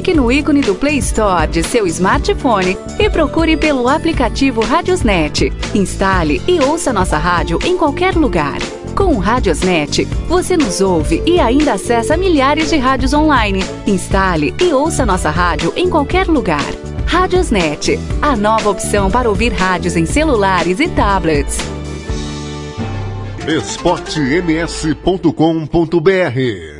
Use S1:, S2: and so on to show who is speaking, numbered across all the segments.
S1: Clique no ícone do Play Store de seu smartphone e procure pelo aplicativo Radiosnet. Instale e ouça nossa rádio em qualquer lugar. Com o Radiosnet, você nos ouve e ainda acessa milhares de rádios online. Instale e ouça nossa rádio em qualquer lugar. Radiosnet, a nova opção para ouvir rádios em celulares e tablets.
S2: esportems.com.br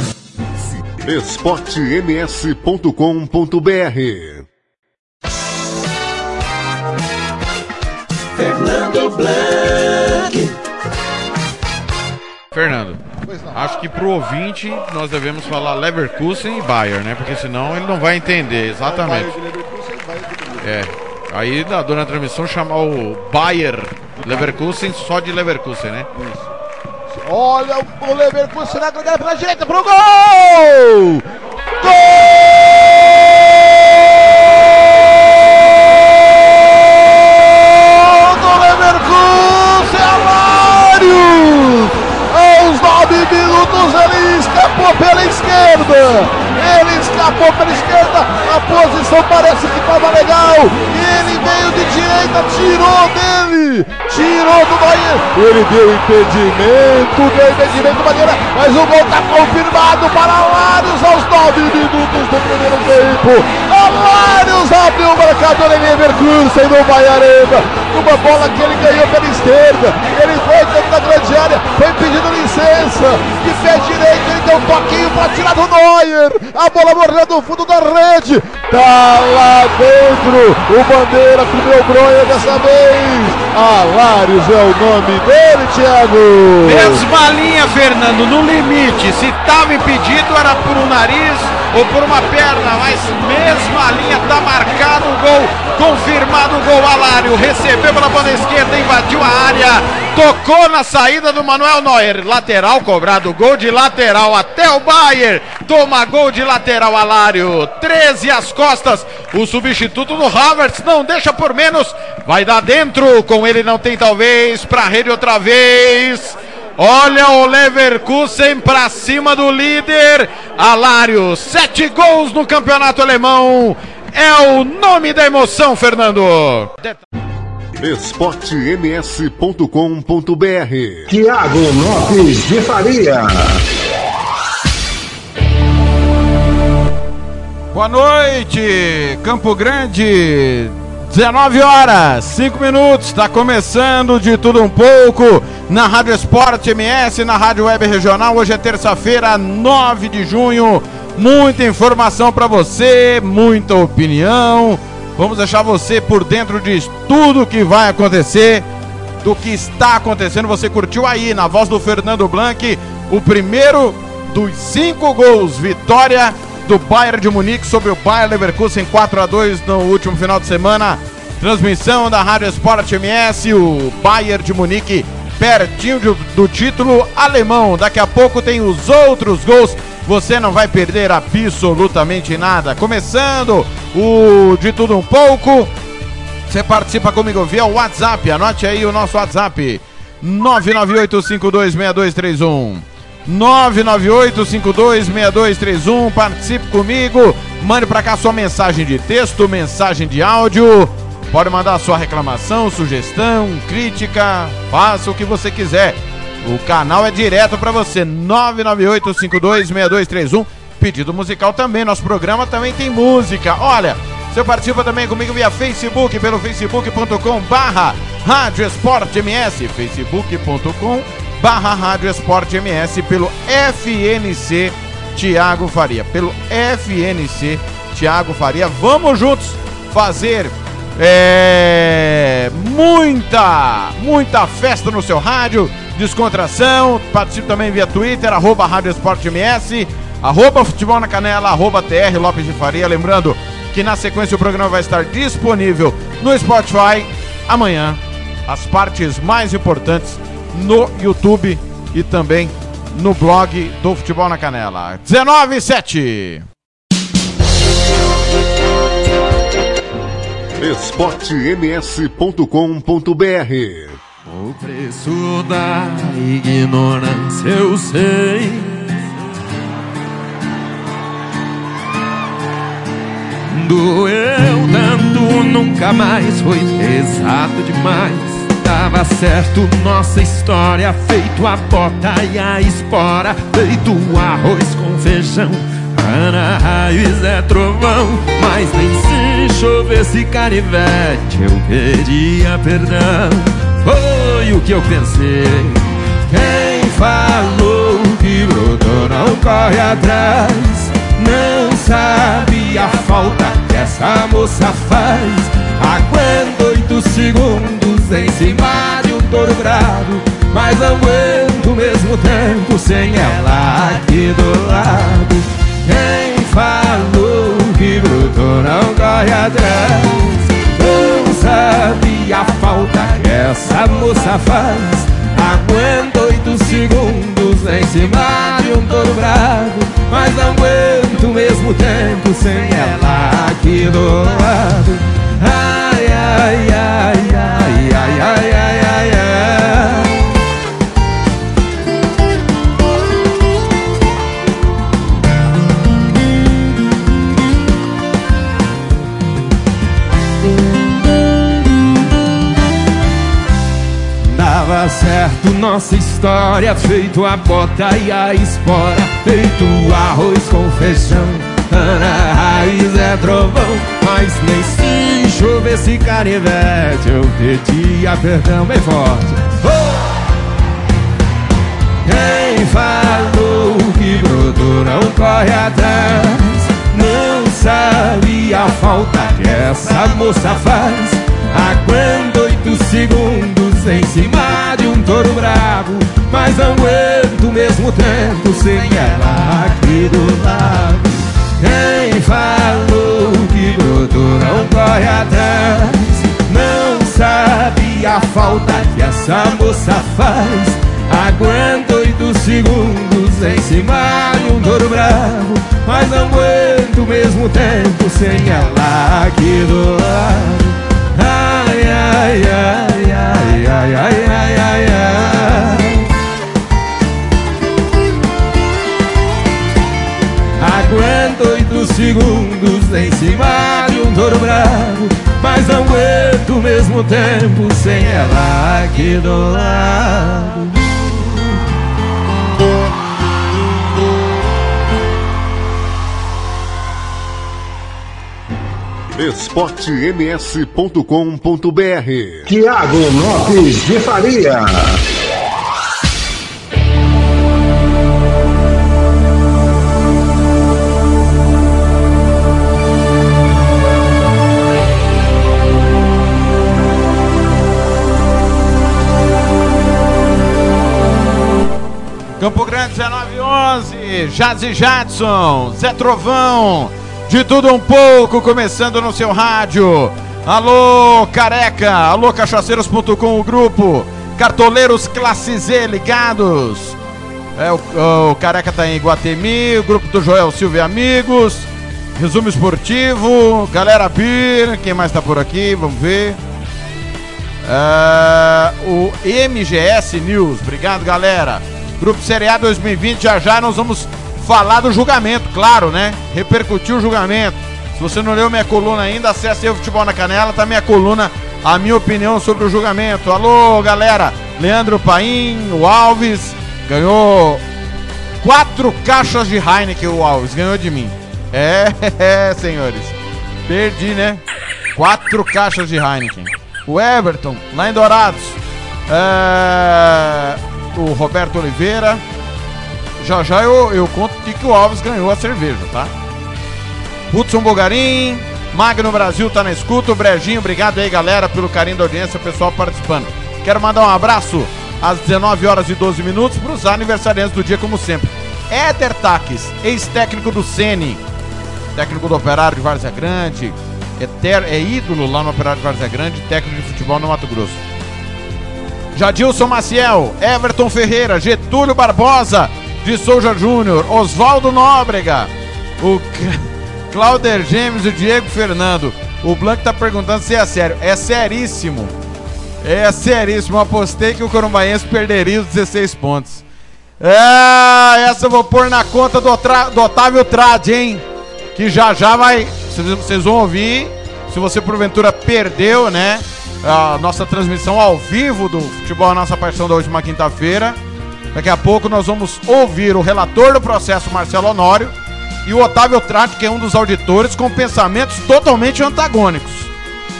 S2: esportems.com.br
S3: Fernando Blanc.
S4: Fernando, acho que pro ouvinte nós devemos falar Leverkusen e Bayern, né? Porque senão ele não vai entender exatamente. É. Aí na, durante a transmissão chamar o Bayern Leverkusen só de Leverkusen, né?
S5: Olha o Leverkusen na grande pela direita pro gol! Gol do Leverkusen, Amário! Aos nove minutos ele escapou pela esquerda. Ele escapou pela esquerda. A posição parece que estava legal. Ele veio de direita, tirou dele. Tirou do Bahia. Ele deu impedimento, deu impedimento maneira, mas o gol está confirmado para Alários aos nove minutos do primeiro tempo. Alários abriu o marcador em Leverkusen no Bahia Arena. Uma bola que ele ganhou pela esquerda. Ele foi da grande área, foi pedindo licença. De pé direito, ele deu um toquinho para tirar do Neuer. A bola morreu no fundo da rede. Tá lá dentro. O Bandeira comeu bronha dessa vez. Alários é o nome dele, Thiago.
S4: Mesma linha, Fernando, no limite. Se estava impedido era por um nariz ou por uma perna, mas mesma linha, tá marcado o gol, confirmado o gol. Alário recebeu pela banda esquerda, invadiu a área, tocou na saída do Manuel Neuer. Lateral cobrado, gol de lateral até o Bayern. Toma gol de lateral, Alário. 13 às costas. O substituto do Havertz não deixa por menos. Vai dar dentro. Com ele não tem talvez. Pra rede outra vez. Olha o Leverkusen pra cima do líder. Alário, sete gols no campeonato alemão. É o nome da emoção, Fernando.
S2: esportems.com.br
S3: Tiago Lopes de Faria.
S4: Boa noite, Campo Grande. 19 horas, 5 minutos, está começando de tudo um pouco na Rádio Esporte MS, na Rádio Web Regional. Hoje é terça-feira, 9 de junho. Muita informação para você, muita opinião. Vamos deixar você por dentro de tudo que vai acontecer, do que está acontecendo. Você curtiu aí, na voz do Fernando Blanc, o primeiro dos cinco gols. Vitória do Bayern de Munique sobre o Bayern Leverkusen 4 a 2 no último final de semana. Transmissão da Rádio Sport MS, o Bayern de Munique pertinho do, do título alemão. Daqui a pouco tem os outros gols. Você não vai perder absolutamente nada. Começando o de tudo um pouco. Você participa comigo via WhatsApp. Anote aí o nosso WhatsApp: 998526231. 998526231. Participe comigo. Mande para cá sua mensagem de texto, mensagem de áudio. Pode mandar sua reclamação, sugestão, crítica, faça o que você quiser. O canal é direto para você. 998526231. Pedido musical também. Nosso programa também tem música. Olha, você participa também comigo via Facebook, pelo facebook.com barra Rádio Esporte MS, facebook.com barra Rádio Esporte MS, pelo FNC Tiago Faria, pelo FNC Tiago Faria. Vamos juntos fazer é, muita, muita festa no seu rádio, descontração. Participe também via Twitter, arroba Rádio Esporte MS. Arroba Futebol na Canela, arroba TR Lopes de Faria. Lembrando que na sequência o programa vai estar disponível no Spotify amanhã. As partes mais importantes no YouTube e também no blog do Futebol na Canela. 19 e 7.
S2: esportems.com.br
S6: O preço da ignorância eu sei. Doeu tanto, nunca mais foi pesado demais. Dava certo nossa história, feito a bota e a espora, feito arroz com feijão. Ana raiz é trovão, mas nem se chovesse canivete eu pedia perdão. Foi o que eu pensei. Quem falou que brotou não corre atrás, não sabe a falta que essa moça faz. Aguento oito segundos em cima de um touro bravo, mas aguento o mesmo tempo sem ela aqui do lado. Quem falou que bruto não corre atrás sabe a falta que essa moça faz Aguento oito segundos em cima de um touro bravo Mas não aguento o mesmo tempo sem ela aqui do lado Ai, ai, ai, ai, ai, ai, ai, ai, ai. Dava certo nossa história, feito a bota e a espora, feito arroz com feijão. Ana raiz é trovão, mas nem se chovesse canivete, eu pedia perdão bem forte. Oh! Quem falou que brotou não corre atrás, não sabe a falta que essa moça faz. Aguento oito segundos em cima de um touro bravo Mas não aguento mesmo tempo sem ela aqui do lado. Quem falou que brotou não corre atrás Não sabe a falta que essa moça faz. Aguento oito segundos em cima de um touro bravo Mas não aguento mesmo tempo sem ela aqui do lado Aguento oito segundos em cima de um touro bravo, mas não aguento o mesmo tempo sem ela aqui do lado.
S2: esportems.com.br
S3: Tiago Lopes de Faria.
S4: Campo Grande 1911, Jazzy Jadson, Zé Trovão, de tudo um pouco, começando no seu rádio. Alô, careca, alô, cachaceiros.com, o grupo, cartoleiros classe Z ligados. É, o, o careca tá em Guatemi, o grupo do Joel Silva e amigos, resumo esportivo, galera Bir, quem mais tá por aqui, vamos ver. É, o MGS News, obrigado galera. Grupo Série A 2020, já já nós vamos falar do julgamento, claro, né? Repercutir o julgamento. Se você não leu minha coluna ainda, acesse aí o Futebol na Canela, tá minha coluna, a minha opinião sobre o julgamento. Alô, galera! Leandro Paim, o Alves, ganhou quatro caixas de Heineken, o Alves, ganhou de mim. É, é, senhores. Perdi, né? Quatro caixas de Heineken. O Everton, lá em Dourados. É, o Roberto Oliveira. Já já eu, eu conto de que o Alves ganhou a cerveja, tá? Hudson Bogarim, Magno Brasil tá na escuta, o Brejinho, obrigado aí galera pelo carinho da audiência, o pessoal participando. Quero mandar um abraço às 19 horas e 12 minutos para os aniversariantes do dia, como sempre. Éder Taques, ex-técnico do Sene, técnico do Operário de Várzea Grande, é, ter, é ídolo lá no Operário de Várzea Grande, técnico de futebol no Mato Grosso. Jadilson Maciel, Everton Ferreira, Getúlio Barbosa, de Souza Júnior, Oswaldo Nóbrega, o Clauder Gêmeos e o Diego Fernando. O Blanco tá perguntando se é sério. É seríssimo. É seríssimo. Apostei que o Corumbaense perderia os 16 pontos. É, essa eu vou pôr na conta do, do Otávio Trade, hein? Que já já vai. Vocês vão ouvir. Se você porventura perdeu, né? A nossa transmissão ao vivo do Futebol a Nossa Paixão da última quinta-feira. Daqui a pouco nós vamos ouvir o relator do processo, Marcelo Honório, e o Otávio Trate, que é um dos auditores, com pensamentos totalmente antagônicos.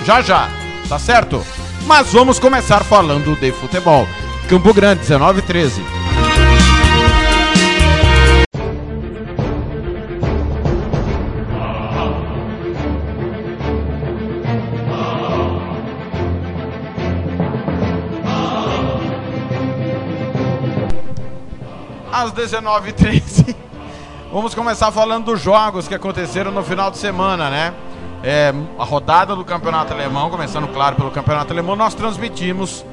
S4: Já já, tá certo? Mas vamos começar falando de futebol. Campo Grande, 19 13. 19h13. Vamos começar falando dos jogos que aconteceram no final de semana, né? É, a rodada do Campeonato Alemão, começando, claro, pelo Campeonato Alemão, nós transmitimos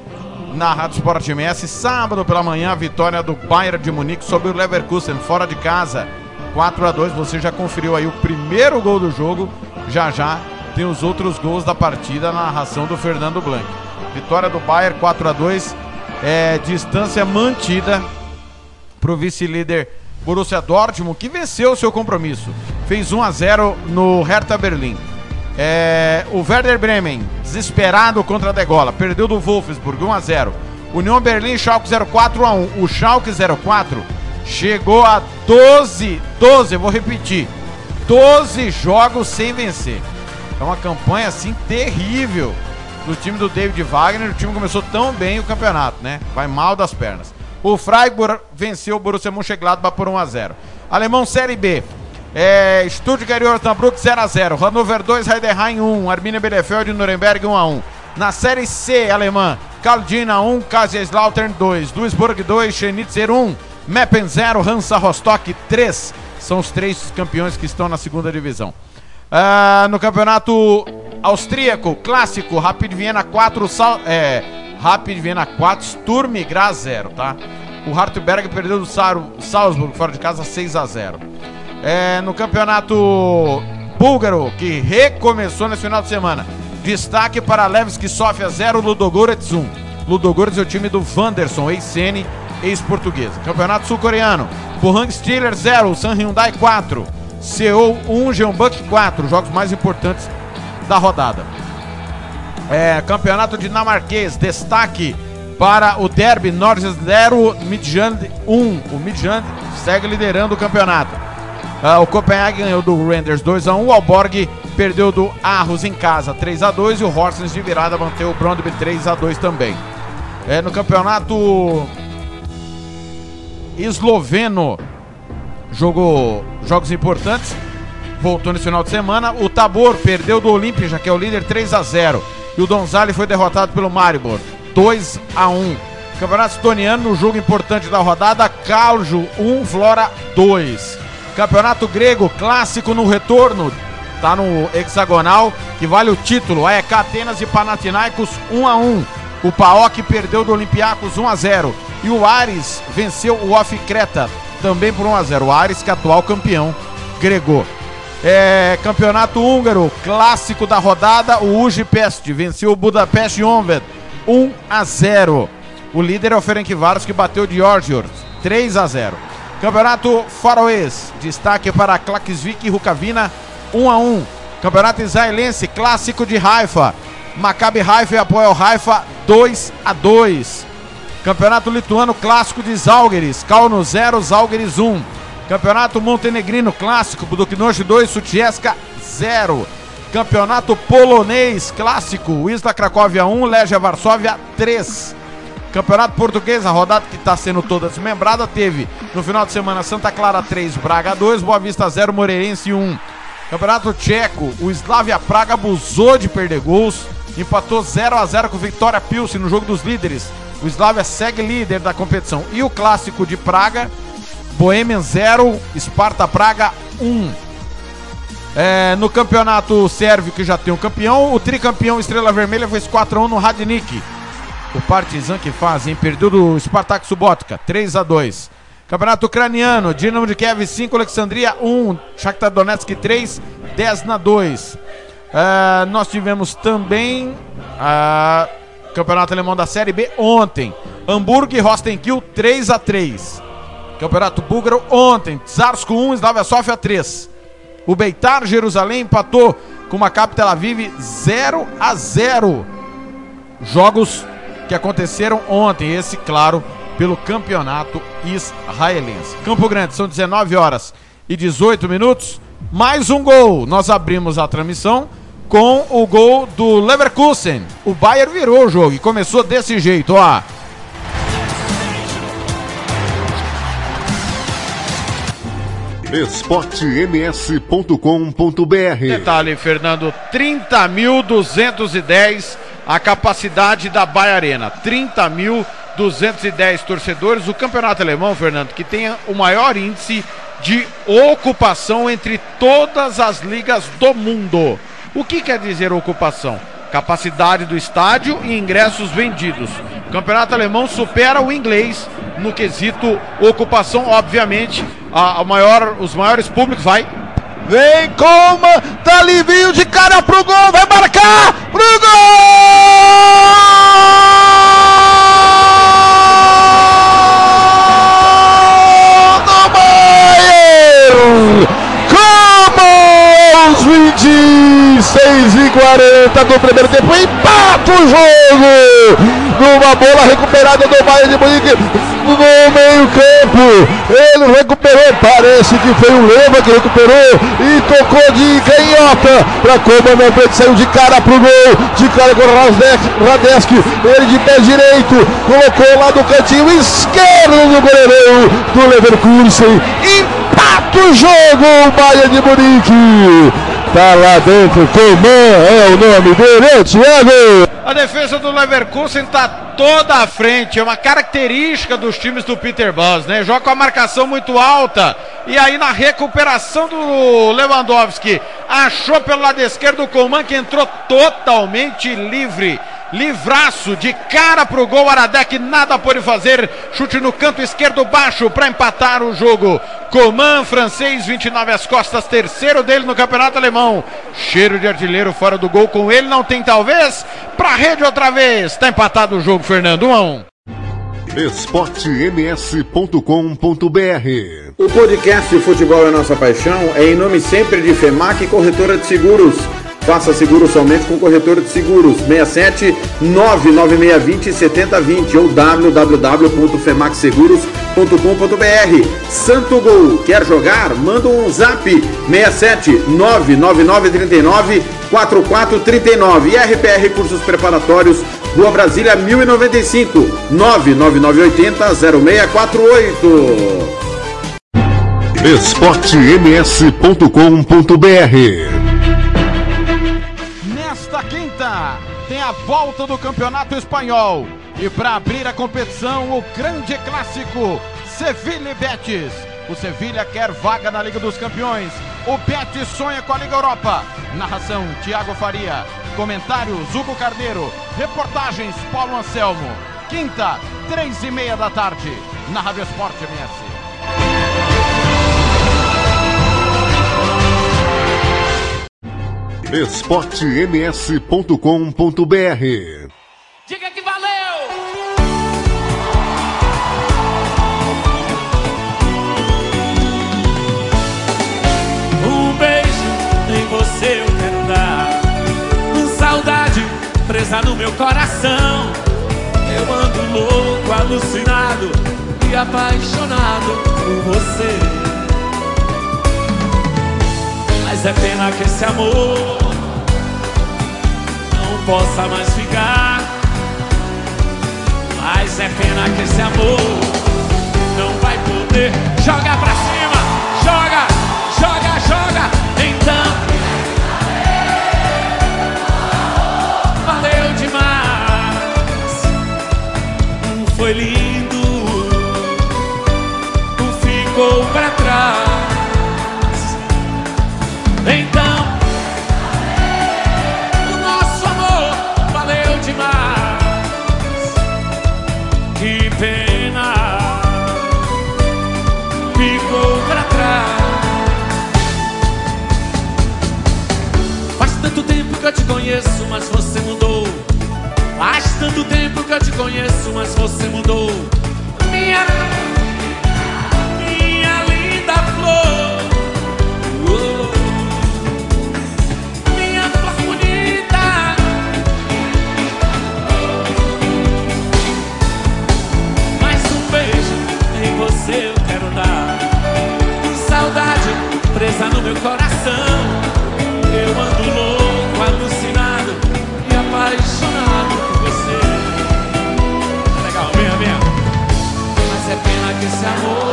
S4: na Rádio Sport MS, sábado pela manhã, a vitória do Bayern de Munique sobre o Leverkusen, fora de casa, 4 a 2 Você já conferiu aí o primeiro gol do jogo, já já tem os outros gols da partida na narração do Fernando Blanc. Vitória do Bayern, 4 a 2 é, distância mantida para o vice-líder Borussia Dortmund, que venceu o seu compromisso. Fez 1 a 0 no Hertha Berlim. É, o Werder Bremen, desesperado contra a Degola, perdeu do Wolfsburg 1 a 0. União Berlim, Schalke 04 a 1. O Schalke 04 chegou a 12, 12, eu vou repetir, 12 jogos sem vencer. É uma campanha assim terrível do time do David Wagner. O time começou tão bem o campeonato, né? Vai mal das pernas. O Freiburg venceu o Borussia Mönchengladbach por 1 a 0. Alemão Série B. É, Stuttgart e Osnabrück 0 a 0. Hannover 2, Heidenheim 1, Arminia Bielefeld e Nuremberg 1 a 1. Na Série C alemã, Kaldina 1, Kaiserslautern 2, Duisburg 2, Schnitzer 1, Meppen 0, Hansa Rostock 3. São os três campeões que estão na segunda divisão. Uh, no campeonato austríaco, clássico, Rapid Viena 4, Sal, é, Rapid Viena 4, Sturm Graz 0, tá? O Hartberg perdeu do Salzburg fora de casa 6 a 0. É, no campeonato búlgaro, que recomeçou nesse final de semana. Destaque para Levski Sofia 0, Ludogorets 1. Ludogorets é o time do Wanderson, ex-Sene, ex-portuguesa. Campeonato sul-coreano. Pohang Steelers 0, San Hyundai 4. Seoul 1, Jeonbuk 4. Jogos mais importantes da rodada. É, campeonato dinamarquês, destaque para o Derby Norte 0, Midtjylland 1. O Midtjylland segue liderando o campeonato. Ah, o Copenhagen ganhou do Renders 2 a 1, o Alborg perdeu do Arros em casa 3 a 2 e o Horsens de virada manteve o Brondby 3 a 2 também. É, no campeonato esloveno jogou jogos importantes. Voltou nesse final de semana. O Tabor perdeu do Olímpia, já que é o líder 3 a 0 e o Donzali foi derrotado pelo Maribor. 2 a 1. Campeonato Estoniano, no jogo importante da rodada, Caljo 1, Flora 2. Campeonato Grego, clássico no retorno, tá no hexagonal, que vale o título. AEK Atenas e Panathinaikos 1 a 1. O Paok perdeu do Olympiacos 1 a 0 e o Ares venceu o Off Creta também por 1 a 0. O Ares que é atual campeão grego. É, campeonato húngaro, clássico da rodada, o Ujipest venceu o Budapest Honved 1 a 0. O líder é o Ferencváros que bateu de Orgiors 3 a 0. Campeonato faroês, destaque para Klaksvik e Rukavina 1 a 1. Campeonato israelense, clássico de Haifa, Maccabi Haifa e Apoel Haifa 2 a 2. Campeonato lituano, clássico de Zalgiris, Kauno 0, Zalgiris 1. Campeonato Montenegrino Clássico, Buduknoje 2, Sutjeska 0. Campeonato Polonês Clássico, Isla Cracóvia 1, Legia Varsóvia 3. Campeonato Português, a rodada que está sendo toda desmembrada, teve no final de semana Santa Clara 3, Braga 2, Boa Vista 0, Moreirense 1. Campeonato Tcheco, o Slavia Praga abusou de perder gols, empatou 0 a 0 com Vitória Pilsen no jogo dos líderes. O Slavia segue líder da competição. E o clássico de Praga Boêmia 0, Sparta Praga 1. É, no campeonato sérvio, que já tem um campeão, o tricampeão Estrela Vermelha fez 4x1 no Radnik. O Partizan que faz, hein? Perdeu do Spartak Subotica, 3x2. Campeonato ucraniano, Dinamo de Kiev 5, Alexandria 1, Shakhtar Donetsk 3, 10 na 2. É, nós tivemos também a Campeonato Alemão da Série B ontem. Hamburgo e Rostenkiel 3 a 3. Campeonato Búlgaro ontem, Tsarsko 1, Slavia Sofia 3. O Beitar Jerusalém empatou com uma Maccabi Tel Aviv 0 a 0. Jogos que aconteceram ontem, esse claro, pelo campeonato israelense. Campo Grande, são 19 horas e 18 minutos. Mais um gol. Nós abrimos a transmissão com o gol do Leverkusen. O Bayern virou o jogo e começou desse jeito, ó.
S2: esportems.com.br
S4: Detalhe, Fernando, 30.210 a capacidade da Bahia Arena. 30.210 torcedores. O campeonato alemão, Fernando, que tem o maior índice de ocupação entre todas as ligas do mundo. O que quer dizer ocupação? Capacidade do estádio e ingressos vendidos. O campeonato alemão supera o inglês no quesito ocupação, obviamente. A, a maior, os maiores públicos vai
S5: Vem Coma, tá livinho de cara pro gol, vai marcar pro gol do Bayern! Como aos 26 e 40 do primeiro tempo, empata o jogo! Numa bola recuperada do Bayern de Munique no meio campo. Ele recuperou, parece que foi o Leva que recuperou e tocou de canhota para Comandante saiu de cara pro gol, de cara com o Radesk, ele de pé direito, colocou lá do cantinho esquerdo do goleirão do Leverkusen, empata o jogo o Bayern de Munique. Tá lá dentro, Coman é o nome dele, Thiago.
S4: A defesa do Leverkusen tá toda à frente, é uma característica dos times do Peter Bosz, né? Joga com a marcação muito alta. E aí na recuperação do Lewandowski, achou pelo lado esquerdo o Coman que entrou totalmente livre. Livraço de cara pro gol. Aradec nada pôde fazer. Chute no canto esquerdo baixo para empatar o jogo. Coman, francês, 29 às costas, terceiro dele no campeonato alemão. Cheiro de artilheiro fora do gol com ele, não tem talvez. Pra rede outra vez. Tá empatado o jogo, Fernando. 1 a 1.
S2: esportems.com.br
S7: O podcast Futebol é Nossa Paixão é em nome sempre de FEMAC Corretora de Seguros. Faça seguro somente com corretora de seguros 67 99620 7020 ou www.femaxseguros.com.br. Santo Gol, quer jogar? Manda um zap 67 99939 4439 e RPR Cursos Preparatórios, Rua Brasília 1095 99980 0648.
S2: esportems.com.br
S4: volta do Campeonato Espanhol. E para abrir a competição, o grande clássico Sevilha e Betis. O Sevilha quer vaga na Liga dos Campeões. O Betis sonha com a Liga Europa. Narração: Tiago Faria. Comentários: Hugo Carneiro. Reportagens: Paulo Anselmo. Quinta, três e meia da tarde, na Rádio Esporte MS.
S2: esportems.com.br
S8: Diga que valeu! Um beijo em você eu quero dar. Saudade presa no meu coração. Eu ando louco, alucinado e apaixonado por você. Mas é pena que esse amor não possa mais ficar. Mas é pena que esse amor não vai poder. Joga pra cima, joga, joga, joga. Então, valeu demais. Foi lindo, ficou que eu te conheço, mas você mudou. Faz tanto tempo que eu te conheço, mas você mudou. Minha, minha linda flor. Oh, minha flor bonita. Mais um beijo em você eu quero dar. Saudade presa no meu coração. Esse amor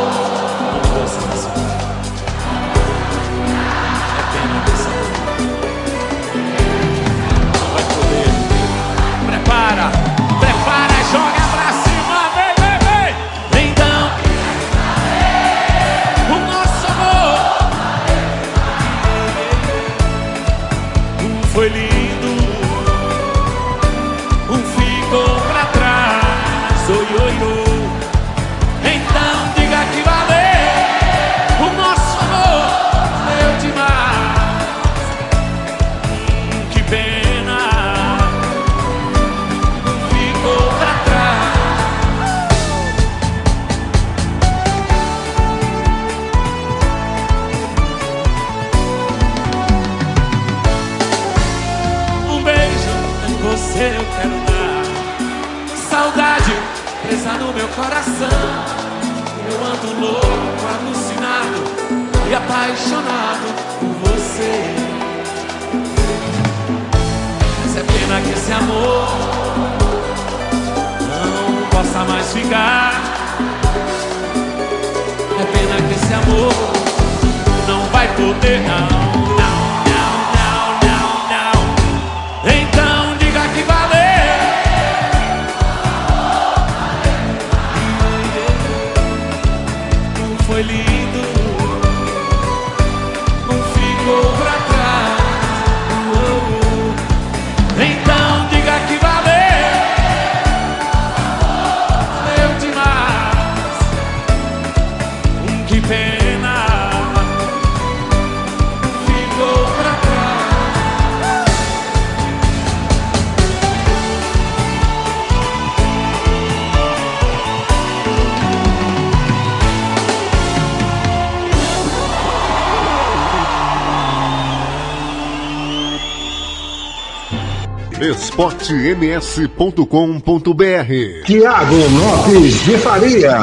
S2: esportems.com.br
S3: Tiago Lopes de Faria.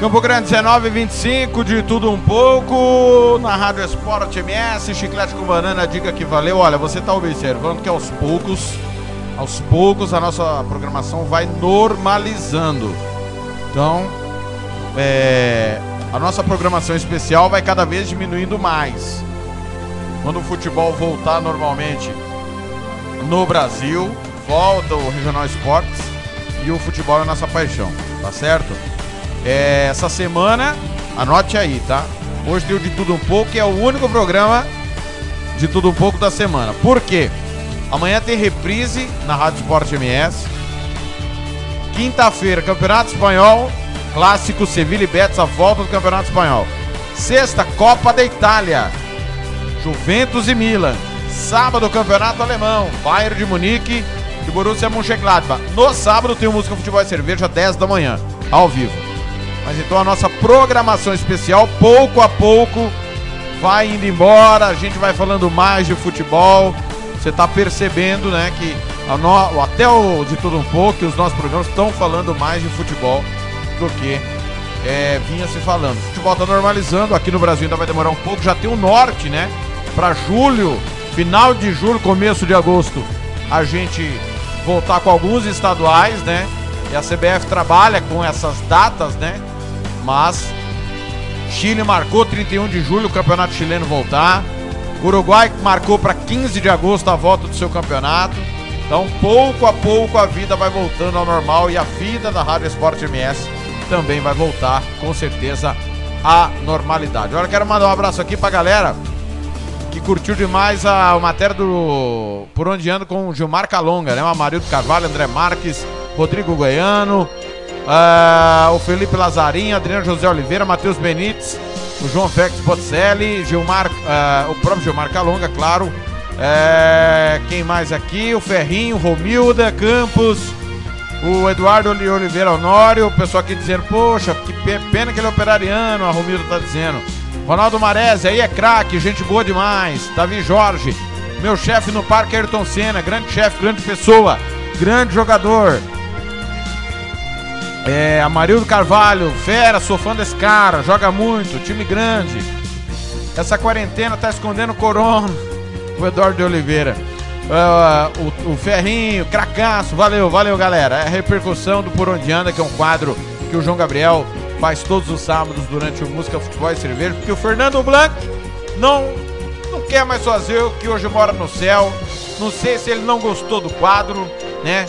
S4: Campo Grande 19 25 de tudo um pouco na Rádio Esporte MS, chiclete com banana, diga que valeu. Olha, você está observando que aos poucos, aos poucos a nossa programação vai normalizando. Então, é, a nossa programação especial vai cada vez diminuindo mais. Quando o futebol voltar normalmente no Brasil, volta o Regional Esportes e o futebol é a nossa paixão, tá certo? É, essa semana, anote aí, tá? Hoje deu de tudo um pouco é o único programa de tudo um pouco da semana. Por quê? Amanhã tem reprise na Rádio Esporte MS. Quinta-feira, Campeonato Espanhol, clássico Sevilha e Betis, a volta do Campeonato Espanhol. Sexta, Copa da Itália, Juventus e Milan. Sábado, Campeonato Alemão, Bayern de Munique e Borussia Mönchengladbach. No sábado tem o Música Futebol e Cerveja, 10 da manhã, ao vivo. Mas então a nossa programação especial, pouco a pouco, vai indo embora. A gente vai falando mais de futebol. Você está percebendo, né, que no- até o de tudo um pouco, os nossos programas estão falando mais de futebol do que é, vinha se falando. O futebol está normalizando. Aqui no Brasil ainda vai demorar um pouco. Já tem o norte, né? Para julho, final de julho, começo de agosto, a gente voltar com alguns estaduais, né? E a CBF trabalha com essas datas, né? Mas Chile marcou 31 de julho o campeonato chileno voltar. Uruguai marcou para 15 de agosto a volta do seu campeonato. Então, pouco a pouco a vida vai voltando ao normal e a vida da Rádio Esporte MS também vai voltar, com certeza, à normalidade. Agora quero mandar um abraço aqui pra galera que curtiu demais a, matéria do Por Onde Ando com o Gilmar Calonga, né? O Amarildo Carvalho, André Marques, Rodrigo Goiano, Ah, o Felipe Lazarinho, Adriano José Oliveira, Matheus Benites, o João Félix Botzelli, Gilmar, ah, o próprio Gilmar Calonga, claro. É, quem mais aqui? O Ferrinho, Romilda Campos, o Eduardo Oli- Oliveira Honório, o pessoal aqui dizendo, poxa, que pe- pena que ele é operariano, a Romilda tá dizendo. Ronaldo Marese, aí é craque, gente boa demais. Davi Jorge, meu chefe no parque Ayrton Senna, grande chefe, grande pessoa, grande jogador. É, Amarildo Carvalho, fera, sou fã desse cara, joga muito, time grande. Essa quarentena tá escondendo corona. O Eduardo de Oliveira. Ah, o, o Ferrinho, cracaço, valeu, valeu galera. É a repercussão do Por Onde Anda, que é um quadro que o João Gabriel faz todos os sábados durante o Música, Futebol e Cerveja, porque o Fernando Blanc não, não quer mais fazer o que hoje mora no céu. Não sei se ele não gostou do quadro, né?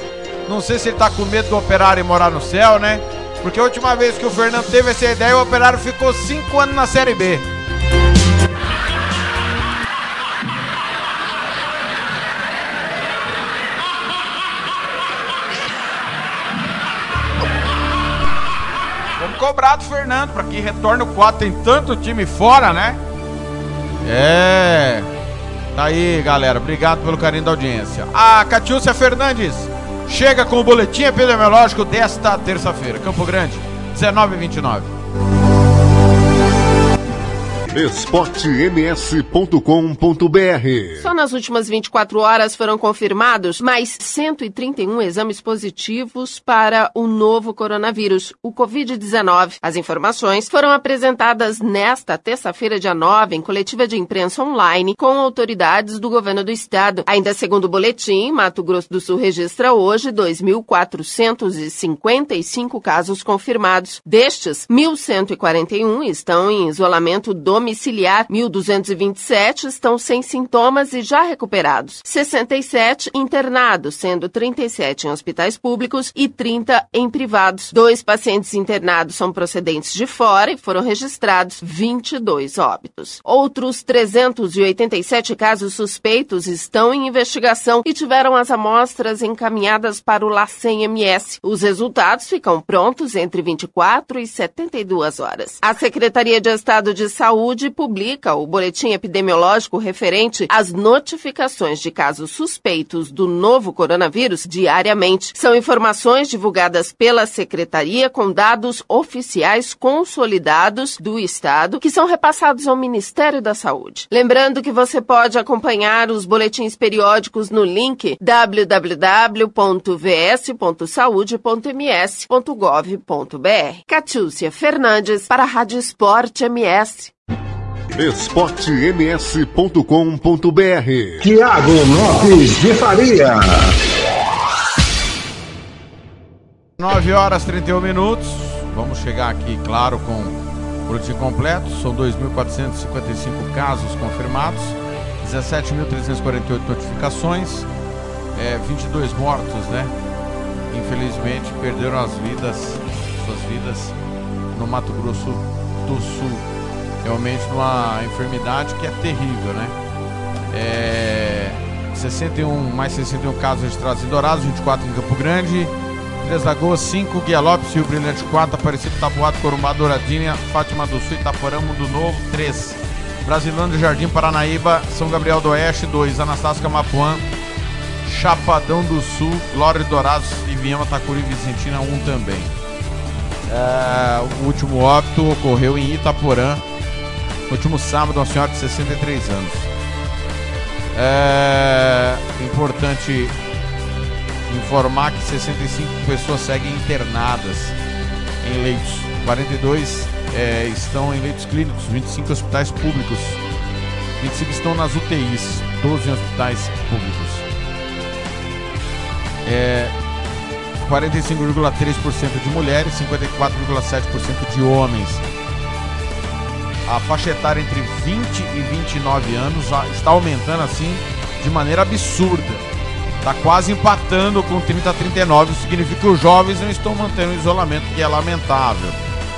S4: Não sei se ele tá com medo do operário e morar no céu, né? Porque a última vez que o Fernando teve essa ideia, o operário ficou cinco anos na Série B. Vamos cobrar do Fernando para que retorne o quadro. Tem tanto time fora, né? É. Tá aí, galera. Obrigado pelo carinho da audiência. A Catiúcia Fernandes chega com o boletim epidemiológico desta terça-feira. Campo Grande, 19 e 29.
S2: esportems.com.br
S9: Só nas últimas 24 horas foram confirmados mais 131 exames positivos para o novo coronavírus, o Covid-19. As informações foram apresentadas nesta terça-feira, dia 9, em coletiva de imprensa online com autoridades do governo do estado. Ainda segundo o boletim, Mato Grosso do Sul registra hoje 2.455 casos confirmados. Destes, 1.141 estão em isolamento domiciliar, 1.227 estão sem sintomas e já recuperados, 67 internados, sendo 37 em hospitais públicos e 30 em privados. Dois pacientes internados são procedentes de fora e foram registrados 22 óbitos. Outros 387 casos suspeitos estão em investigação e tiveram as amostras encaminhadas para o LACEN-MS. Os resultados ficam prontos entre 24 e 72 horas. A Secretaria de Estado de Saúde publica o boletim epidemiológico referente às notificações de casos suspeitos do novo coronavírus diariamente. São informações divulgadas pela Secretaria com dados oficiais consolidados do Estado que são repassados ao Ministério da Saúde. Lembrando que você pode acompanhar os boletins periódicos no link www.vs.saude.ms.gov.br. Catiúcia Fernandes para a Rádio Esporte MS.
S2: esportems.com.br
S3: Tiago Lopes de Faria.
S4: 9 horas 31 minutos. Vamos chegar aqui, claro, com o boletim completo. São 2.455 casos confirmados, 17.348 notificações, é, 22 mortos, né? Infelizmente perderam as vidas, suas vidas no Mato Grosso do Sul. Realmente uma enfermidade que é terrível, né? É, 61, mais 61 casos registrados em Dourados, 24 em Campo Grande, Três Lagoas, 5, Guia Lopes, Rio Brilhante 4, Aparecido Tabuado, Corumbá, Douradinha, Fátima do Sul, Itaporã, Mundo Novo, 3. Brasilândia, Jardim Paranaíba, São Gabriel do Oeste, 2. Anastácio Camapuã, Chapadão do Sul, Glória de Dourados e Viema, Tacuri, Vicentina, 1 também. É, o último óbito ocorreu em Itaporã, no último sábado, uma senhora de 63 anos. É importante informar que 65 pessoas seguem internadas em leitos. 42 é, estão em leitos clínicos, 25 em hospitais públicos. 25 estão nas UTIs, 12 em hospitais públicos. É, 45,3% de mulheres, 54,7% de homens. A faixa etária entre 20 e 29 anos está aumentando assim de maneira absurda. Está quase empatando com 30 a 39. Isso significa que os jovens não estão mantendo o isolamento, que é lamentável.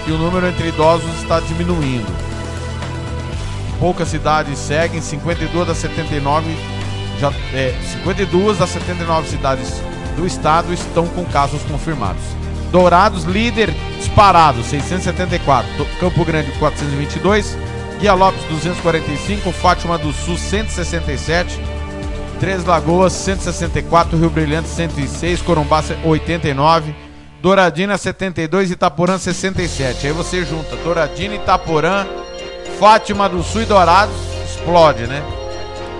S4: E o número entre idosos está diminuindo. Poucas cidades seguem, 52 das 79, já, é, 52 das 79 cidades do estado estão com casos confirmados. Dourados, líder disparado, 674. Do- Campo Grande, 422. Guia Lopes, 245. Fátima do Sul, 167. Três Lagoas, 164. Rio Brilhante, 106. Corumbá, 89. Douradina, 72. Itaporã, 67. Aí você junta Douradina, Itaporã, Fátima do Sul e Dourados, explode, né?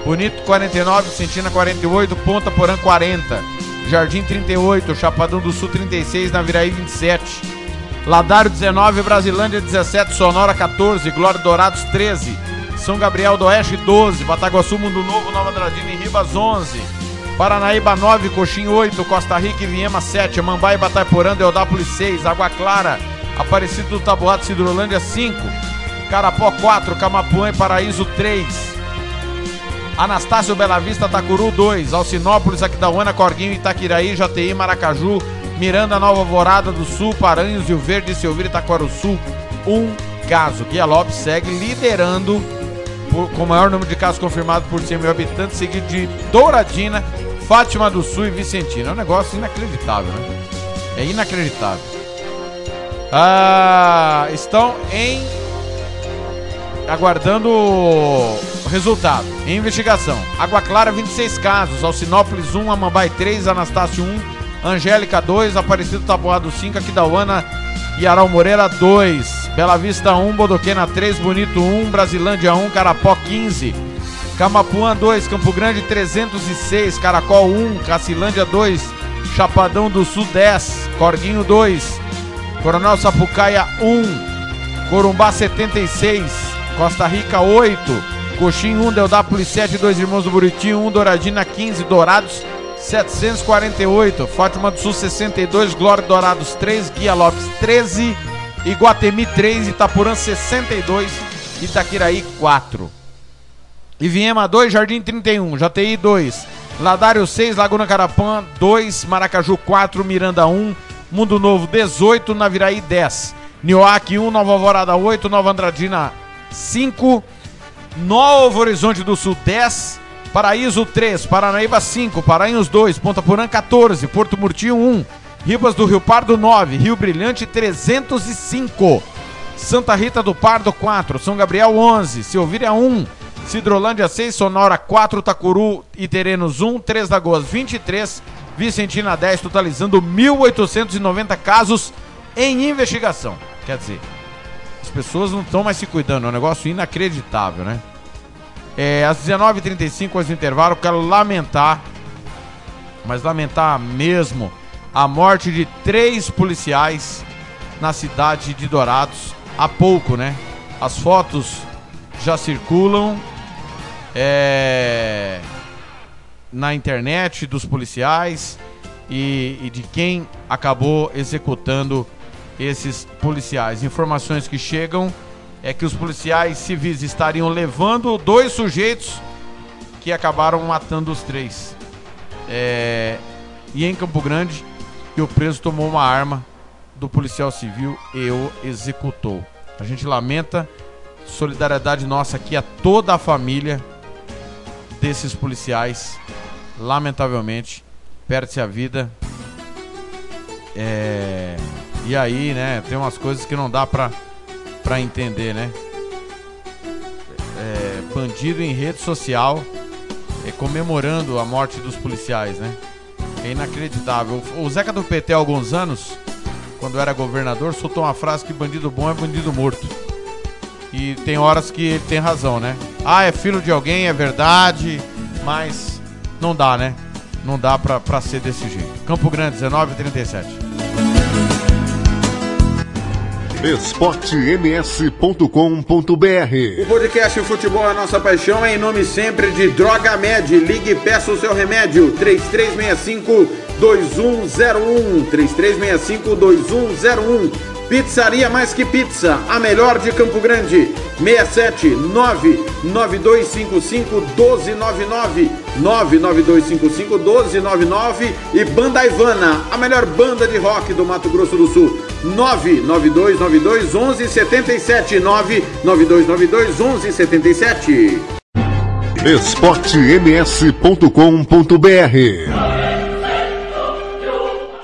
S4: Bonito 49, Vicentina 48, Ponta Porã 40, Jardim 38, Chapadão do Sul 36, Naviraí 27, Ladário 19, Brasilândia 17, Sonora 14, Glória Dourados 13, São Gabriel do Oeste 12, Bataguaçu Mundo Novo, Nova Andradina e Ribas 11, Paranaíba 9, Coxim 8, Costa Rica e Viema 7, Mambai Bataiporã, Deodápolis 6, Água Clara, Aparecido do Taboato, Cidrolândia 5, Carapó 4, Camapuã e Paraíso 3, Anastácio Bela Vista, Tacuru 2, Alcinópolis, Aquidauana, Corguinho, Itaquiraí, Jati, Maracaju, Miranda, Nova Alvorada do Sul, Paranhos, Rio Verde, Silveira e Itaquaruçu, um caso. Guia Lopes segue liderando por- com o maior número de casos confirmados por 100 mil habitantes, seguido de Douradina, Fátima do Sul e Vicentina. É um negócio inacreditável, né? É inacreditável. Ah, estão em aguardando o resultado. Em investigação. Água Clara, 26 casos. Alcinópolis, 1. Amambai, 3. Anastácio, 1. Angélica, 2. Aparecido Taboado, 5. Aquidauana e Aral Moreira, 2. Bela Vista, 1. Bodoquena, 3. Bonito, 1. Brasilândia, 1. Carapó, 15. Camapuã, 2. Campo Grande, 306. Caracol, 1. Cacilândia, 2. Chapadão do Sul, 10. Corguinho, 2. Coronel Sapucaia, 1. Corumbá 76, Costa Rica 8, Coxim 1, Deodápolis 7, Dois Irmãos do Buriti 1, Douradina 15, Dourados 748, Fátima do Sul 62, Glória Dourados 3, Guia Lopes 13, Iguatemi 3, Itapurã 62, Itaquiraí 4. Iviema 2, Jardim 31, JTI 2, Ladário 6, Laguna Carapã 2, Maracaju 4, Miranda 1, Mundo Novo 18, Naviraí 10, Nioaque 1, Nova Alvorada 8, Nova Andradina 5, Novo Horizonte do Sul 10, Paraíso 3, Paranaíba 5, Parainhos 2, Ponta Porã 14, Porto Murtinho 1, Ribas do Rio Pardo 9, Rio Brilhante 305, Santa Rita do Pardo 4, São Gabriel 11, Silvíria 1, Cidrolândia 6, Sonora 4, Tacuru e Terenos 1, 3 Lagoas 23, Vicentina 10, totalizando 1.890 casos em investigação. Quer dizer, as pessoas não estão mais se cuidando, é um negócio inacreditável, né? É, às 19h35, aos intervalo, quero lamentar, mas lamentar mesmo, a morte de três policiais na cidade de Dourados há pouco, né? As fotos já circulam é, na internet dos policiais e, e de quem acabou executando esses policiais. Informações que chegam é que os policiais civis estariam levando dois sujeitos que acabaram matando os três. É, e em Campo Grande, o preso tomou uma arma do policial civil e o executou. A gente lamenta, solidariedade nossa aqui a toda a família desses policiais. Lamentavelmente, perde-se a vida. É, e aí, né, tem umas coisas que não dá pra, pra entender, né? É, bandido em rede social é, comemorando a morte dos policiais, né? É inacreditável. O Zeca do PT há alguns anos, quando era governador, soltou uma frase que bandido bom é bandido morto. E tem horas que ele tem razão, né? Ah, é filho de alguém, é verdade, mas não dá, né? Não dá pra, pra ser desse jeito. Campo Grande, 19
S2: esportems.com.br
S7: O podcast Futebol é Nossa Paixão é em nome sempre de Droga Med. Ligue e peça o seu remédio. 3365 2101 3365 2101 Pizzaria Mais Que Pizza, a melhor de Campo Grande. 67 99255 1299 99255 1299 e Banda Ivana, a melhor banda de rock do Mato Grosso do Sul. 99292 1177 99292 1177
S2: esportems.com.br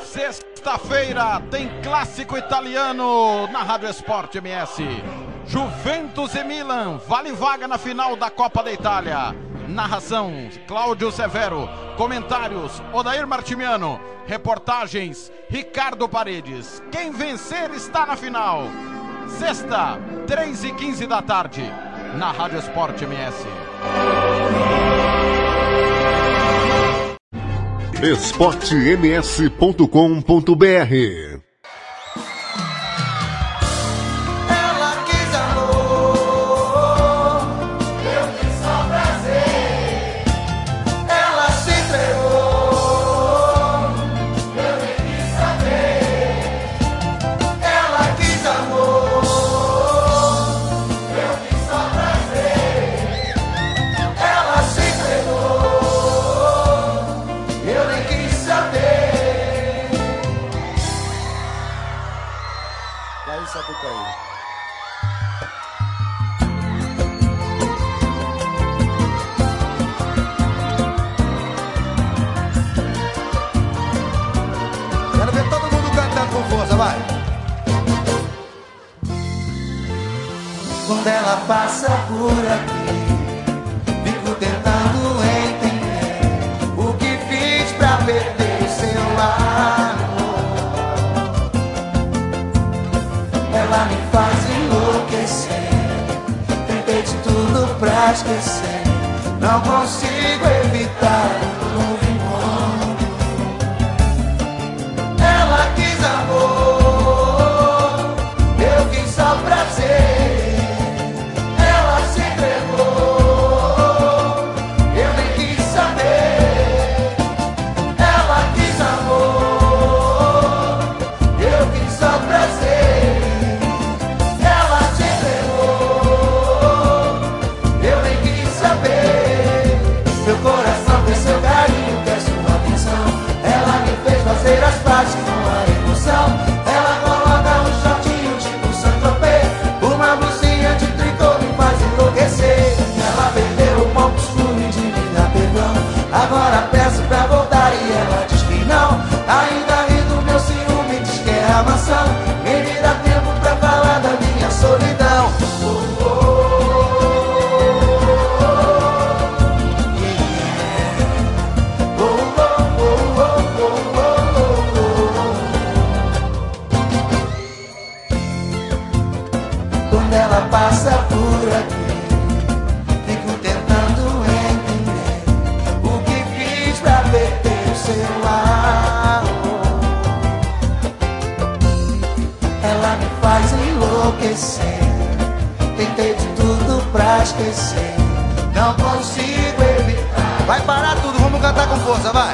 S4: Sexta-feira tem clássico italiano na Rádio Esporte MS. Juventus e Milan, vale vaga na final da Copa da Itália. Narração: Cláudio Severo. Comentários: Odair Martimiano. Reportagens: Ricardo Paredes. Quem vencer está na final. Sexta, 3 e 15 da tarde, na Rádio Esporte MS.
S2: esportems.com.br
S10: Não consigo evitar.
S11: Vai parar tudo, vamos cantar com força, vai.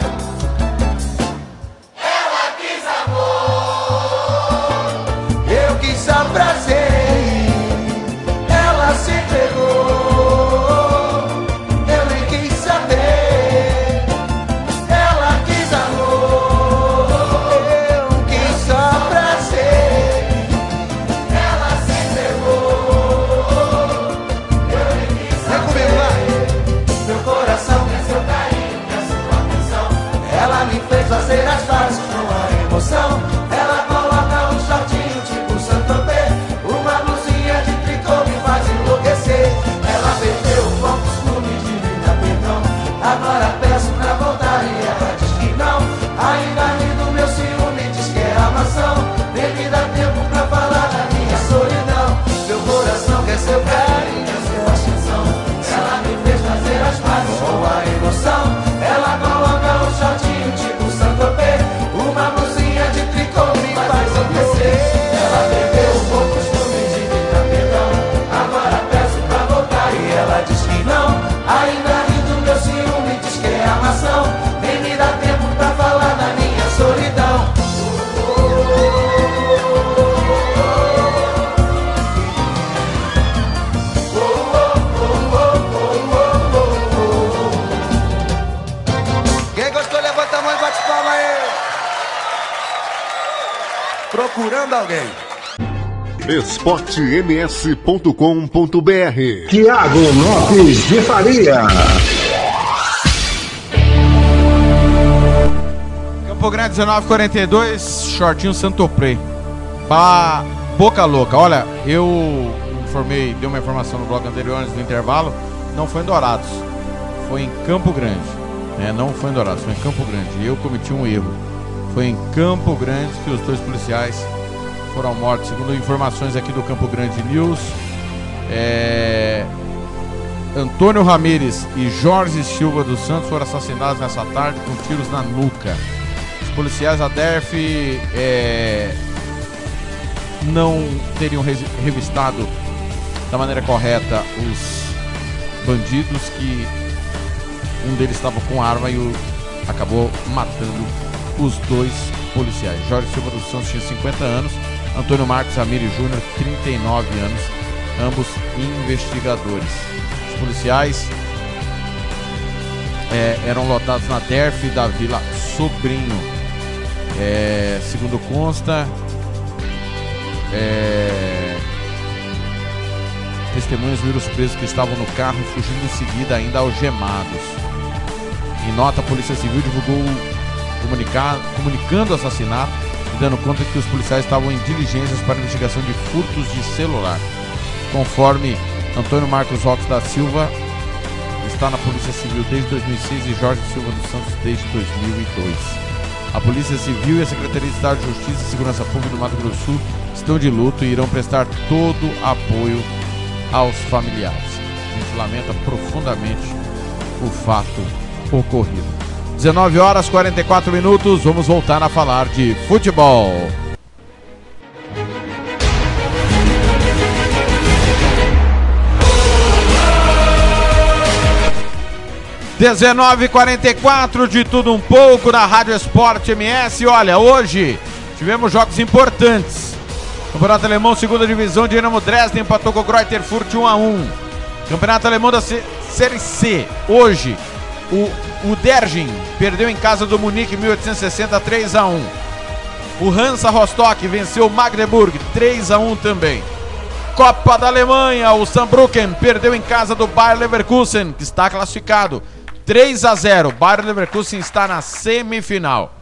S11: segurando alguém.
S2: esportems.com.br
S3: Tiago Lopes de Faria.
S4: Campo Grande 1942, shortinho Santo Prey, Bah, boca louca. Olha, eu informei, dei uma informação no bloco anterior antes do intervalo, não foi em Dourados, foi em Campo Grande. É, não foi em Dourados, foi em Campo Grande. Eu cometi um erro. Foi em Campo Grande que os dois policiais foram mortos. Segundo informações aqui do Campo Grande News, é... Antônio Ramires e Jorge Silva dos Santos foram assassinados nessa tarde com tiros na nuca. Os policiais da DERF é... não teriam revistado da maneira correta os bandidos que um deles estava com arma e o... acabou matando os dois policiais. Jorge Silva dos Santos tinha 50 anos, Antônio Marcos Ramires Júnior, 39 anos, ambos investigadores. Os policiais é, eram lotados na DERF da Vila Sobrinho. É, segundo consta, é, testemunhas viram os presos que estavam no carro fugindo em seguida, ainda algemados. Em nota, a Polícia Civil divulgou comunicando o assassinato e dando conta que os policiais estavam em diligências para investigação de furtos de celular. Conforme Antônio Marcos Roques da Silva, está na Polícia Civil desde 2006 e Jorge Silva dos Santos desde 2002. A Polícia Civil e a Secretaria de Estado de Justiça e Segurança Pública do Mato Grosso do Sul estão de luto e irão prestar todo apoio aos familiares. A gente lamenta profundamente o fato ocorrido. 19 horas 44 minutos, vamos voltar a falar de futebol. Dezenove quarenta de tudo um pouco na Rádio Esporte MS. Olha, hoje tivemos jogos importantes. Campeonato Alemão, segunda divisão, Dinamo Dresden empatou com o Greuther Furt 1 a 1. Campeonato Alemão da Série C, hoje o, Dergin perdeu em casa do Munique 1860 3 a 1. O Hansa Rostock venceu o Magdeburg 3 a 1 também. Copa da Alemanha, o Saarbrücken perdeu em casa do Bayer Leverkusen, que está classificado 3 a 0. Bayer Leverkusen está na semifinal.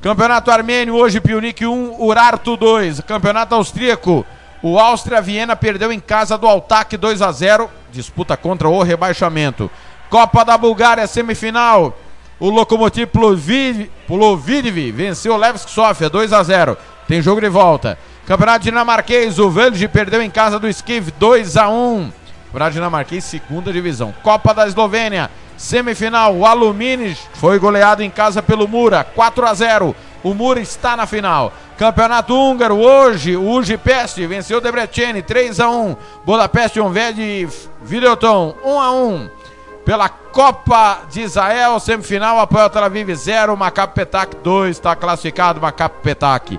S4: Campeonato Armênio, hoje Pionic 1, Urartu 2. Campeonato Austríaco, o Áustria Viena perdeu em casa do Altac 2 a 0. Disputa contra o rebaixamento. Copa da Bulgária, semifinal. O Lokomotiv Plovdiv venceu o Levski Sofia 2 a 0. Tem jogo de volta. Campeonato dinamarquês, o Velge perdeu em casa do Skiv 2 a 1. Campeonato dinamarquês, segunda divisão. Copa da Eslovênia, semifinal. O Aluminis foi goleado em casa pelo Mura 4 a 0. O Mura está na final. Campeonato húngaro, hoje, o Ujipest venceu o Debreceni 3 a 1. Budapeste Honved Videoton 1 a 1 pela Copa de Israel, semifinal, apoio Tel Aviv 0, Maccabi Petak 2, está classificado Maccabi Petak.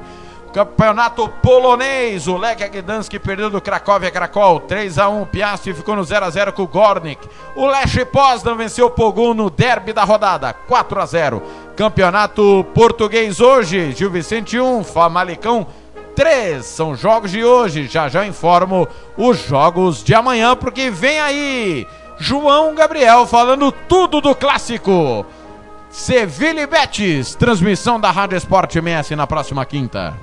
S4: Campeonato polonês, o Lech Gdansk perdeu do Cracóvia Cracol 3 a 1, Piastri ficou no 0 a 0 com o Gornik. O Lech Poznan venceu o Pogun no derby da rodada 4 a 0. Campeonato português hoje, Gil Vicente 1, Famalicão 3. São jogos de hoje. Já já informo os jogos de amanhã porque vem aí João Gabriel falando tudo do clássico. Sevilha e Betis, transmissão da Rádio Esporte MS na próxima quinta.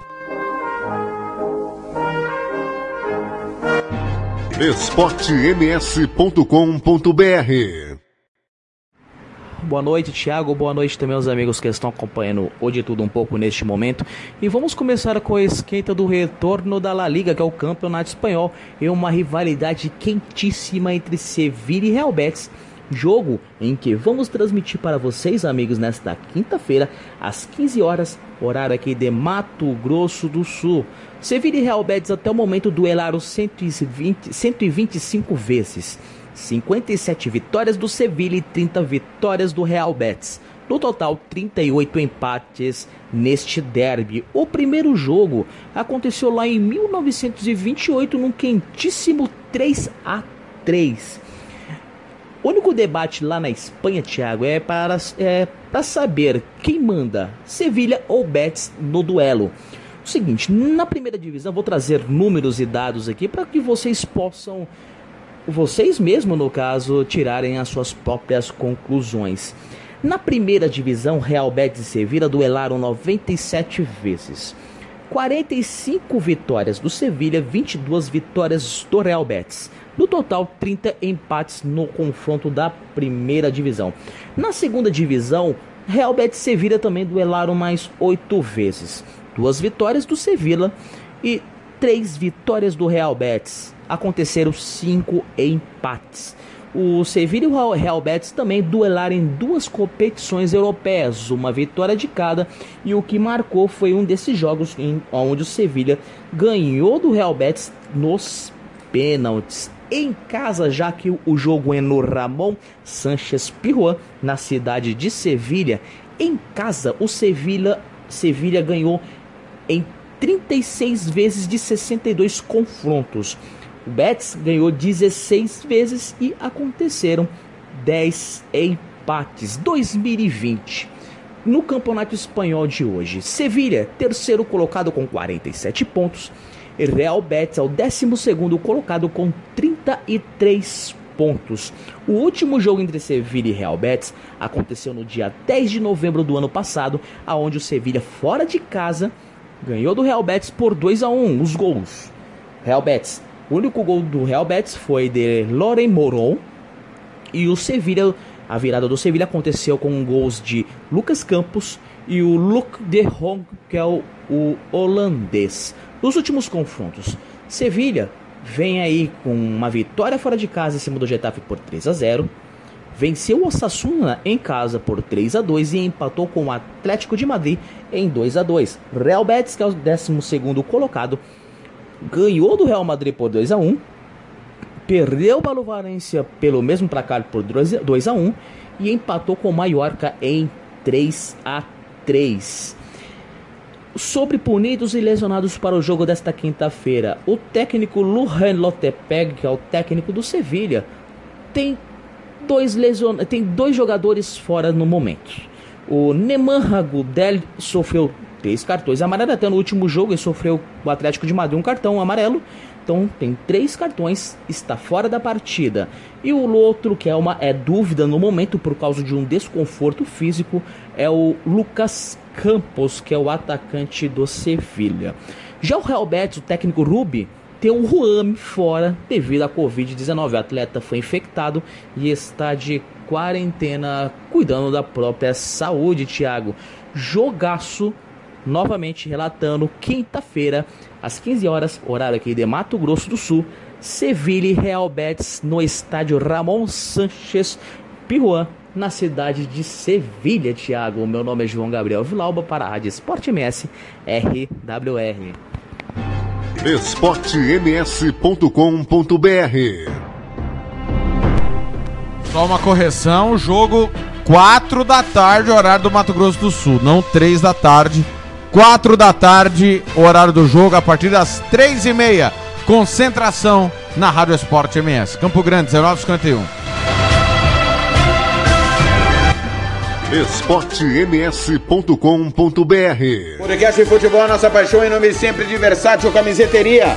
S2: esportems.com.br
S12: Boa noite, Thiago. Boa noite também aos amigos que estão acompanhando o de tudo um pouco neste momento. E vamos começar com a esquenta do retorno da La Liga, que é o campeonato espanhol, e uma rivalidade quentíssima entre Sevilla e Real Betis. Jogo em que vamos transmitir para vocês, amigos, nesta quinta-feira, às 15 horas, horário aqui de Mato Grosso do Sul. Sevilla e Real Betis até o momento duelaram 120, 125 vezes. 57 vitórias do Sevilha e 30 vitórias do Real Betis. No total, 38 empates neste derby. O primeiro jogo aconteceu lá em 1928, num quentíssimo 3 a 3 O único debate lá na Espanha, Thiago, é para, é para saber quem manda, Sevilha ou Betis no duelo. O seguinte, na primeira divisão, vou trazer números e dados aqui para que vocês possam vocês mesmos, no caso, tirarem as suas próprias conclusões. Na primeira divisão, Real Betis e Sevilla duelaram 97 vezes. 45 vitórias do Sevilha, 22 vitórias do Real Betis. No total, 30 empates no confronto da primeira divisão. Na segunda divisão, Real Betis e Sevilha também duelaram mais 8 vezes. Duas vitórias do Sevilla e três vitórias do Real Betis. Aconteceram cinco empates. O Sevilla e o Real Betis também duelaram em duas competições europeias, uma vitória de cada, e o que marcou foi um desses jogos em, onde o Sevilla ganhou do Real Betis nos pênaltis em casa, já que o jogo é no Ramon Sanchez Pirroan, na cidade de Sevilha. Em casa, o Sevilla, Sevilha ganhou em 36 vezes de 62 confrontos. O Betis ganhou 16 vezes e aconteceram 10 empates. 2020. No Campeonato Espanhol de hoje, Sevilha, terceiro colocado com 47 pontos, Real Betis é o 12 colocado com 33 pontos. O último jogo entre Sevilha e Real Betis aconteceu no dia 10 de novembro do ano passado, aonde o Sevilha fora de casa ganhou do Real Betis por 2 a 1 os gols. Real Betis, o único gol do Real Betis foi de Loren Moron e o Sevilha, a virada do Sevilha aconteceu com gols de Lucas Campos e o Luc de Jong, que é o, o holandês. Nos últimos confrontos, Sevilha vem aí com uma vitória fora de casa em cima do Getafe por 3 a 0. Venceu o Osasuna em casa por 3 a 2 e empatou com o Atlético de Madrid em 2 a 2. Real Betis, que é o 12 colocado, ganhou do Real Madrid por 2 a 1. Perdeu para o Valência pelo mesmo placar por 2 a 1 e empatou com o Mallorca em 3 a 3 sobre punidos e lesionados para o jogo desta quinta-feira. O técnico Lujan Lotepeg, que é o técnico do Sevilha, tem dois, lesion... tem dois jogadores fora no momento. O Neman Ragudel sofreu três cartões amarelos até no último jogo. Ele sofreu o Atlético de Madrid um cartão amarelo. Então tem três cartões, está fora da partida. E o outro que é uma é dúvida no momento por causa de um desconforto físico é o Lucas Campos, que é o atacante do Sevilha. Já o Real Betis, o técnico Rubi, tem o Ruame fora devido à Covid-19. O atleta foi infectado e está de quarentena cuidando da própria saúde, Thiago. Jogaço novamente relatando quinta-feira às 15 horas, horário aqui de Mato Grosso do Sul, Sevilha e Real Betis no estádio Ramon Sanchez Pirruan, na cidade de Sevilha, Thiago. Meu nome é João Gabriel Vilauba para a Rádio Esporte MS RWR.
S2: esportems.com.br
S4: Só uma correção, jogo 4 da tarde, horário do Mato Grosso do Sul, não 3 da tarde 4 da tarde, horário do jogo, a partir das 3 e meia. Concentração na Rádio Esporte MS. Campo Grande, 1951.
S2: esportems.com.br
S7: Podcast de futebol, nossa paixão em nome sempre de Versátil Camiseteria.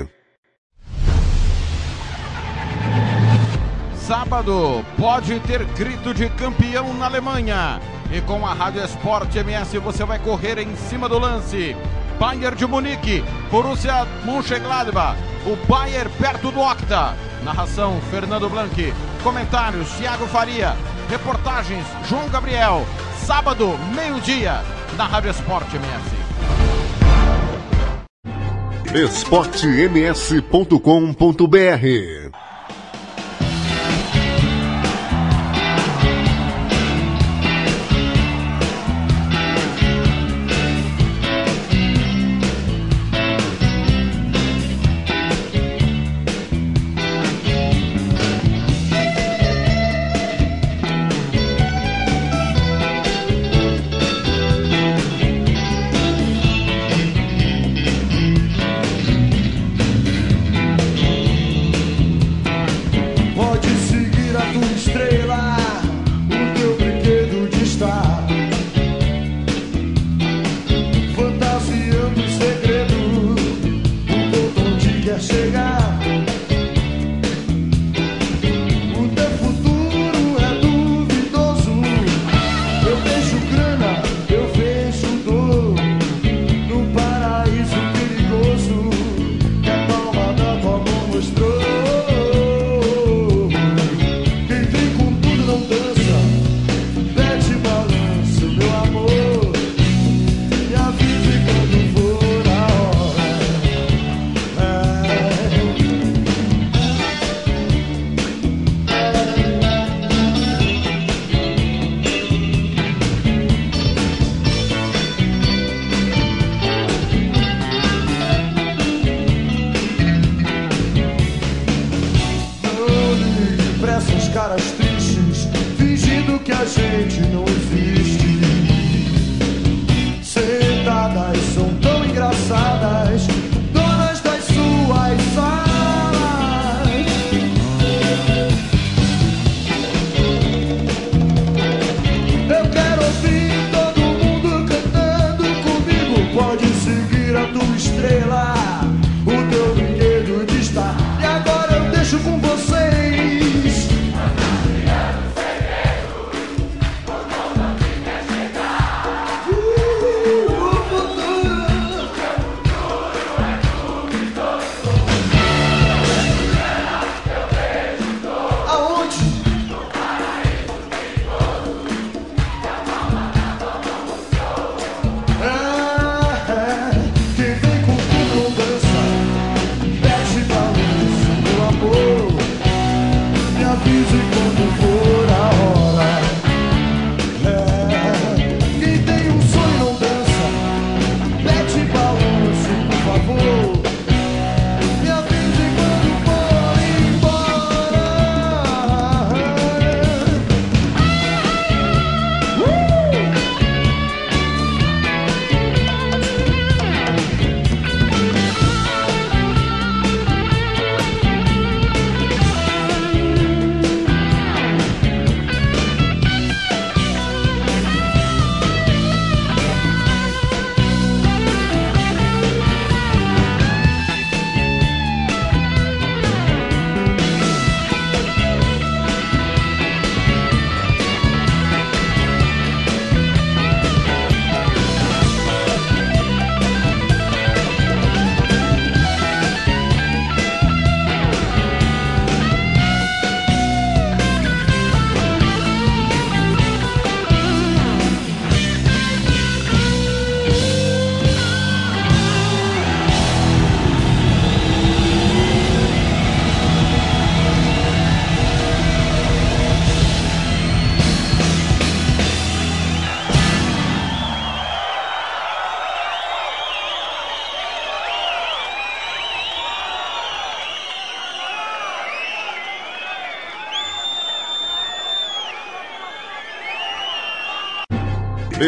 S4: Sábado pode ter grito de campeão na Alemanha. E com a Rádio Esporte MS você vai correr em cima do lance. Bayern de Munique, Borussia Mönchengladbach, o Bayern perto do Octa. Narração Fernando Blanqui. Comentários Thiago Faria. Reportagens João Gabriel. Sábado, meio-dia, na Rádio Esporte MS.
S2: esportems.com.br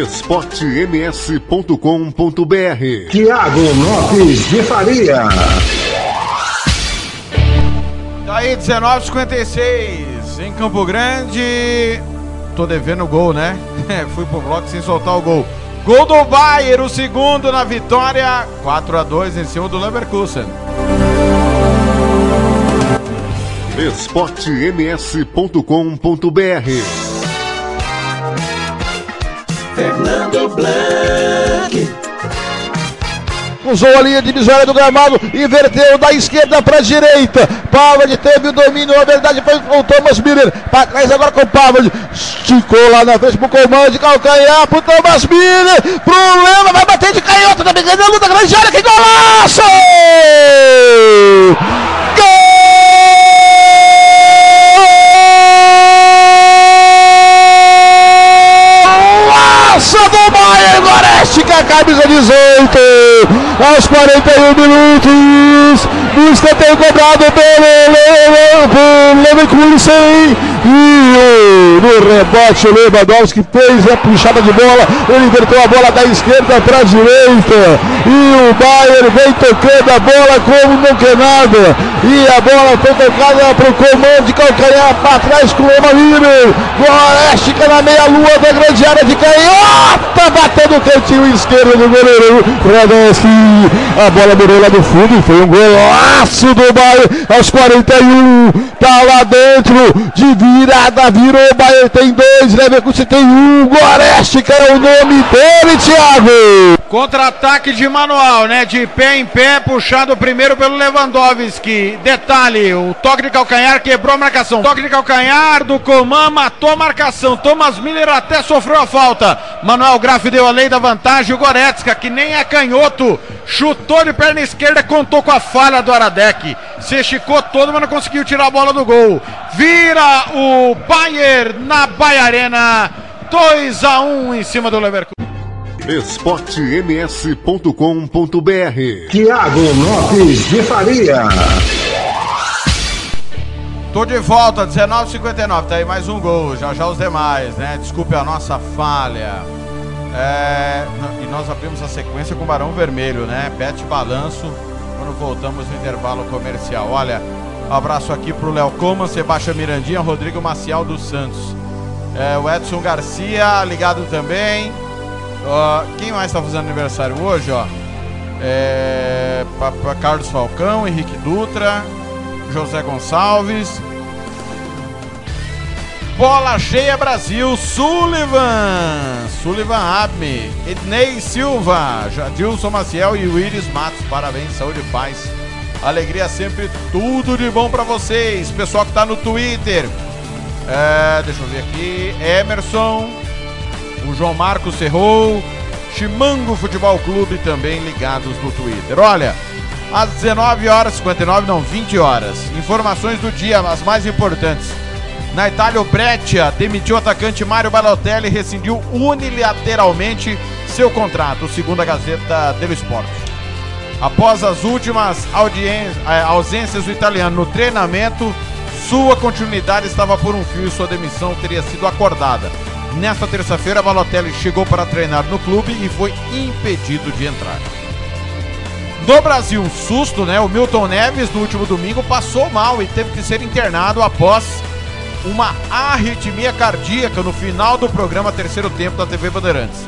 S2: esportems.com.br
S3: Tiago Lopes de Faria.
S4: Tá aí, 19,56 em Campo Grande. Tô devendo gol, né? Fui pro bloco sem soltar o gol. Gol do Bayern, o segundo na vitória. 4 a 2 em cima do Leverkusen.
S2: esportems.com.br
S10: Fernando Blanc.
S5: Usou a linha divisória do gramado, inverteu da esquerda para a direita. Pavard teve o domínio, na verdade foi o Thomas Miller. Para trás agora com o Pavard. Esticou lá na frente pro comando de calcanhar pro Thomas Miller. Problema, vai bater de canhota, tá pegando a luta grande área, que golaço! Golaço do Bayern Goretzka, camisa 18, aos 41 minutos, no escanteio cobrado pelo, Leverkusen, e no rebote o Lewandowski fez a puxada de bola, ele inverteu a bola da esquerda para a direita, e o Bayern vem tocando a bola como não quer nada, e a bola foi tocada para o comando de calcanhar para trás com o Emanuel, Goretzka na meia-lua da grande área de canhota, batendo o cantinho esquerdo do goleiro Radonski. A bola morou lá no fundo foi um golaço do Bayern aos 41. Tá lá dentro de virada, virou. Bayern tem dois, Leverkusen tem um. Goretzka é o nome dele, Thiago.
S4: Contra-ataque de manual, né? De pé em pé, puxado primeiro pelo Lewandowski. Detalhe: o toque de calcanhar quebrou a marcação. Toque de calcanhar do Coman matou a marcação. Thomas Miller até sofreu a falta. Manuel Graff deu a lei da vantagem. O Goretzka, que nem é canhoto, chutou de perna esquerda, contou com a falha do Aradec. Se esticou todo, mas não conseguiu tirar a bola do gol. Vira o Bayern na Bahia Arena. 2 a 1 em cima do Leverkusen.
S2: esportems.com.br
S3: Tiago Lopes de Faria.
S4: Tô de volta, 19h59, tá aí mais um gol, já já os demais, né? Desculpe a nossa falha. É, e nós abrimos a sequência com Barão Vermelho, né? Pet Balanço, quando voltamos no intervalo comercial. Olha, um abraço aqui pro Léo Coma, Sebastião Mirandinha, Rodrigo Maciel dos Santos. É, o Edson Garcia ligado também. Ó, quem mais tá fazendo aniversário hoje, ó? É, pra, pra Carlos Falcão, Henrique Dutra, José Gonçalves. Bola cheia Brasil, Sullivan, Sullivan Abme, Ednei Silva, Jadilson Maciel e Willis Matos. Parabéns, saúde e paz. Alegria sempre, tudo de bom pra vocês. Pessoal que tá no Twitter. É, deixa eu ver aqui. Emerson, o João Marcos Serrou, Chimango Futebol Clube também ligados no Twitter. Olha, às 19 horas 59, não, 20 horas. Informações do dia, as mais importantes. Na Itália, o Breccia demitiu o atacante Mário Balotelli e rescindiu unilateralmente seu contrato, segundo a Gazeta dello Sport. Após as últimas eh, ausências do italiano no treinamento, sua continuidade estava por um fio e sua demissão teria sido acordada. Nesta terça-feira, Balotelli chegou para treinar no clube e foi impedido de entrar. No Brasil, um susto, né? O Milton Neves, no último domingo, passou mal e teve que ser internado após uma arritmia cardíaca no final do programa Terceiro Tempo da TV Bandeirantes.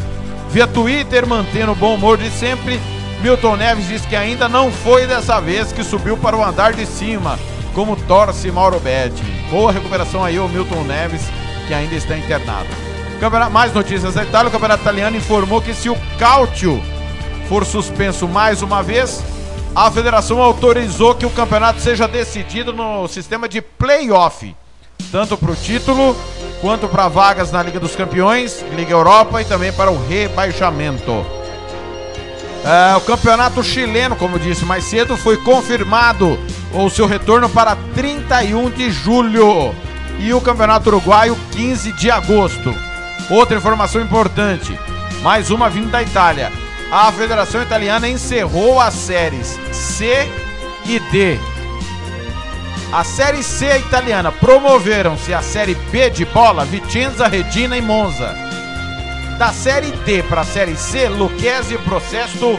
S4: Via Twitter, mantendo o bom humor de sempre, Milton Neves diz que ainda não foi dessa vez que subiu para o andar de cima, como torce Mauro Betti. Boa recuperação aí, o Milton Neves, que ainda está internado. Mais notícias da Itália, o Campeonato Italiano informou que se o Cautio for suspenso mais uma vez, a federação autorizou que o campeonato seja decidido no sistema de playoff, tanto para o título quanto para vagas na Liga dos Campeões, Liga Europa e também para o rebaixamento. É, o campeonato chileno, como eu disse mais cedo, foi confirmado o seu retorno para 31 de julho e o campeonato uruguaio 15 de agosto. Outra informação importante, mais uma vindo da Itália. A Federação Italiana encerrou as séries C e D. A Série C italiana promoveram-se a Série B de bola Vicenza, Regina e Monza. Da Série D para a Série C, Lucchese, Processo,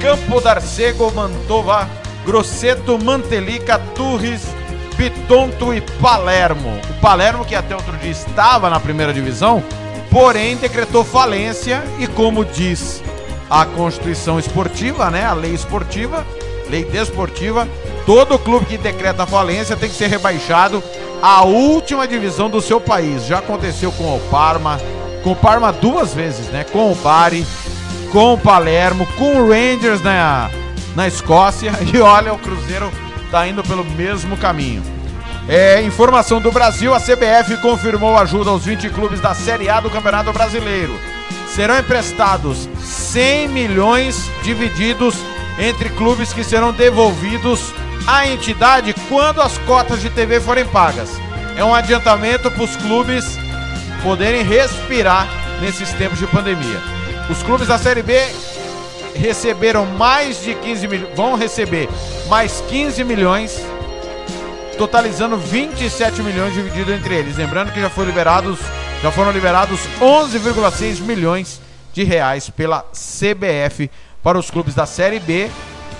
S4: Campo d'Arcego, Mantova, Grosseto, Mantelica, Turris, Pitonto e Palermo. O Palermo, que até outro dia estava na primeira divisão, porém decretou falência e, como diz a Constituição Esportiva, né, a lei esportiva, lei desportiva, todo clube que decreta falência tem que ser rebaixado à última divisão do seu país. Já aconteceu com o Parma, com o Parma duas vezes, né? Com o Bari, com o Palermo, com o Rangers na, na Escócia. E olha, o Cruzeiro tá indo pelo mesmo caminho. É, informação do Brasil, a CBF confirmou ajuda aos 20 clubes da Série A do Campeonato Brasileiro. Serão emprestados 100 milhões divididos entre clubes que serão devolvidos à entidade quando as cotas de TV forem pagas. É um adiantamento para os clubes poderem respirar nesses tempos de pandemia. Os clubes da Série B receberam mais de 15 milhões, vão receber mais 15 milhões, totalizando 27 milhões dividido entre eles. Lembrando que já foram liberados, já foram liberados 11,6 milhões de reais pela CBF para os clubes da Série B.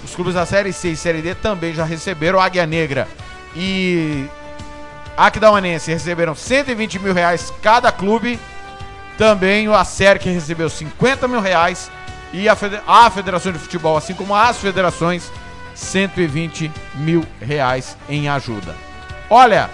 S4: Os clubes da Série C e Série D também já receberam. Águia Negra e Aquidauanense receberam 120 mil reais cada clube. Também o Acerc recebeu 50 mil reais. E a, a Federação de Futebol, assim como as federações, 120 mil reais em ajuda. Olha,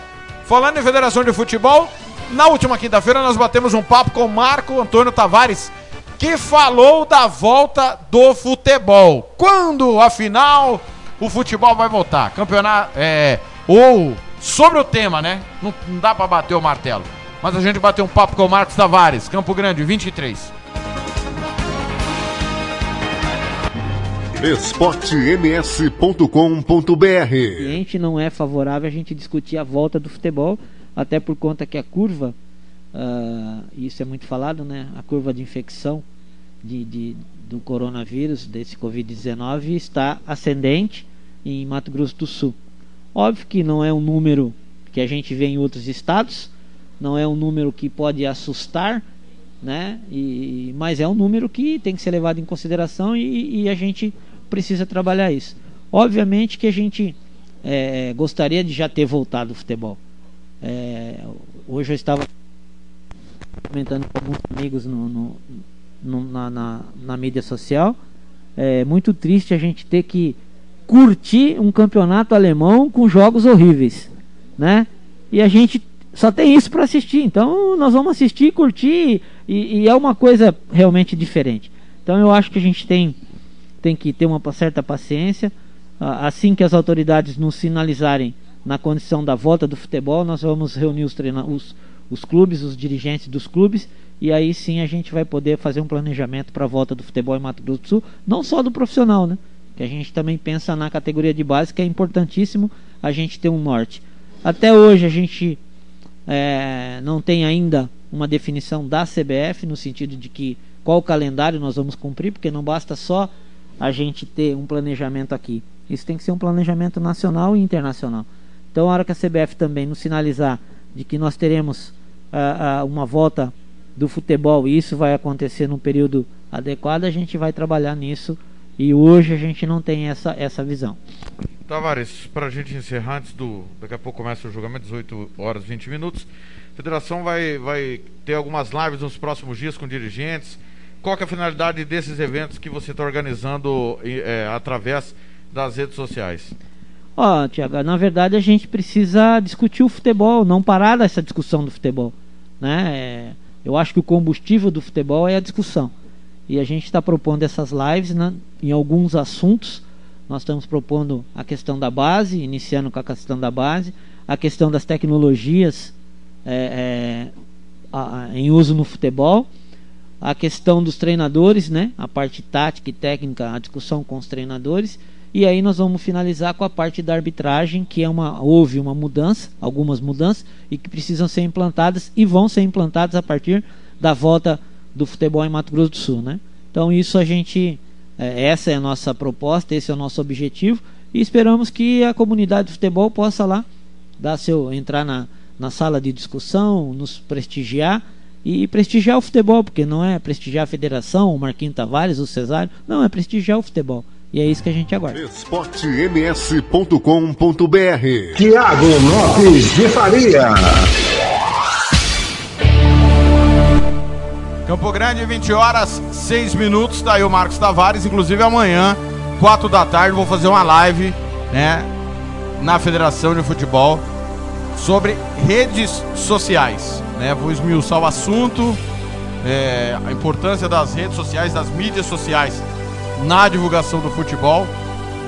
S4: falando em Federação de Futebol, na última quinta-feira nós batemos um papo com Marco Antônio Tavares, que falou da volta do futebol. Quando, afinal, o futebol vai voltar? Campeonato. É, ou sobre o tema, né? Não, não dá para bater o martelo. Mas a gente bateu um papo com o Marcos Tavares, Campo Grande, 23.
S2: esportems.com.br
S13: ambiente não é favorável a gente discutir a volta do futebol, até por conta que a curva, uh, isso é muito falado, né? A curva de infecção de, de do coronavírus, desse Covid-19, está ascendente em Mato Grosso do Sul. Óbvio que não é um número que a gente vê em outros estados, não é um número que pode assustar, né? E, mas é um número que tem que ser levado em consideração e, e a gente precisa trabalhar isso. Obviamente que a gente é, gostaria de já ter voltado ao futebol. É, hoje eu estava comentando com alguns amigos no, no, no, na, na, na, mídia social. É muito triste a gente ter que curtir um campeonato alemão com jogos horríveis, né? E a gente só tem isso para assistir. Então nós vamos assistir, curtir e, e, é uma coisa realmente diferente. Então eu acho que a gente tem tem que ter uma certa paciência. Assim que as autoridades nos sinalizarem na condição da volta do futebol, nós vamos reunir os, treina os, os clubes, os dirigentes dos clubes, e aí sim a gente vai poder fazer um planejamento para a volta do futebol em Mato Grosso do Sul, não só do profissional, né? Que a gente também pensa na categoria de base, que é importantíssimo a gente ter um norte. Até hoje a gente é, não tem ainda uma definição da CBF no sentido de que qual calendário nós vamos cumprir, porque não basta só a gente ter um planejamento aqui. Isso tem que ser um planejamento nacional e internacional. Então, a hora que a CBF também nos sinalizar de que nós teremos uh, uh, uma volta do futebol e isso vai acontecer num período adequado, a gente vai trabalhar nisso e hoje a gente não tem essa, essa visão.
S4: Tavares, para a gente encerrar, antes do. Daqui a pouco começa o julgamento, 18 horas e 20 minutos. A federação vai, vai ter algumas lives nos próximos dias com dirigentes. Qual é a finalidade desses eventos que você está organizando é, através das redes sociais?
S13: Ó, oh, Tiago, na verdade a gente precisa discutir o futebol, não parar dessa discussão do futebol. Né? É, eu acho que o combustível do futebol é a discussão. E a gente está propondo essas lives né, em alguns assuntos. Nós estamos propondo a questão da base, iniciando com a questão da base, a questão das tecnologias é, é, a, em uso no futebol, a questão dos treinadores, né, a parte tática e técnica, a discussão com os treinadores e aí nós vamos finalizar com a parte da arbitragem, que é uma houve uma mudança, algumas mudanças e que precisam ser implantadas e vão ser implantadas a partir da volta do futebol em Mato Grosso do Sul, né? Então isso a gente é, essa é a nossa proposta, esse é o nosso objetivo e esperamos que a comunidade do futebol possa lá dar seu entrar na, na sala de discussão, nos prestigiar e prestigiar o futebol, porque não é prestigiar a federação, o Marquinhos Tavares, o Cesário, não, é prestigiar o futebol. E é isso que a gente aguarda.
S2: esportems.com.br
S3: Tiago Lopes de Faria.
S4: Campo Grande, 20 horas, 6 minutos. Tá aí o Marcos Tavares. Inclusive amanhã, 4 da tarde, vou fazer uma live, né? Na Federação de Futebol sobre redes sociais. Né? Vou esmiuçar o assunto, é, a importância das redes sociais, das mídias sociais na divulgação do futebol.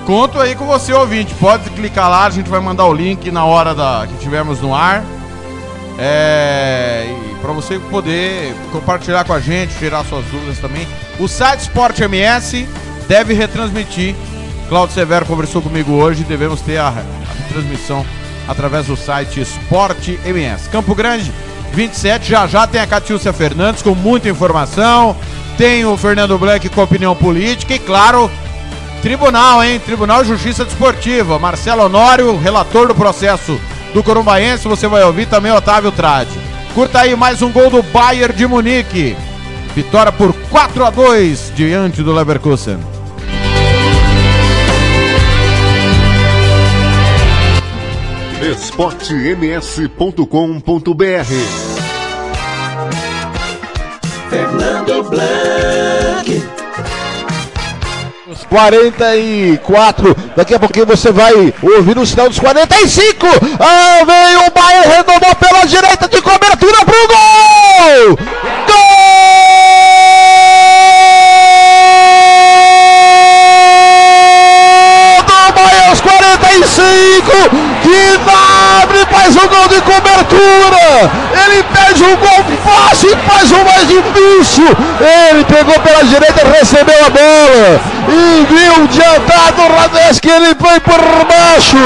S4: Conto aí com você, ouvinte. Pode clicar lá, a gente vai mandar o link na hora da que tivermos no ar. É, para você poder compartilhar com a gente, tirar suas dúvidas também. O site Sport MS deve retransmitir. Claudio Severo conversou comigo hoje. Devemos ter a, a transmissão através do site Sport MS. Campo Grande, 27. Já já tem a Catiúcia Fernandes com muita informação tem o Fernando Blanc com opinião política e, claro, tribunal, hein? Tribunal de Justiça Desportiva. Marcelo Honório, relator do processo do Corumbaense, você vai ouvir também Otávio Trade. Curta aí mais um gol do Bayern de Munique. Vitória por 4 a 2 diante do Leverkusen.
S2: esportems.com.br
S10: Fernando Blanc.
S5: 44. Daqui a pouquinho você vai ouvir o sinal dos 45. Ah, veio o Bahia, retomou pela direita de cobertura pro gol! Gol! Aos 45. Gnabry faz um gol de cobertura. Ele pede um gol fácil faz um mais difícil. Ele pegou pela direita, recebeu a bola e viu adiantado o ele foi por baixo.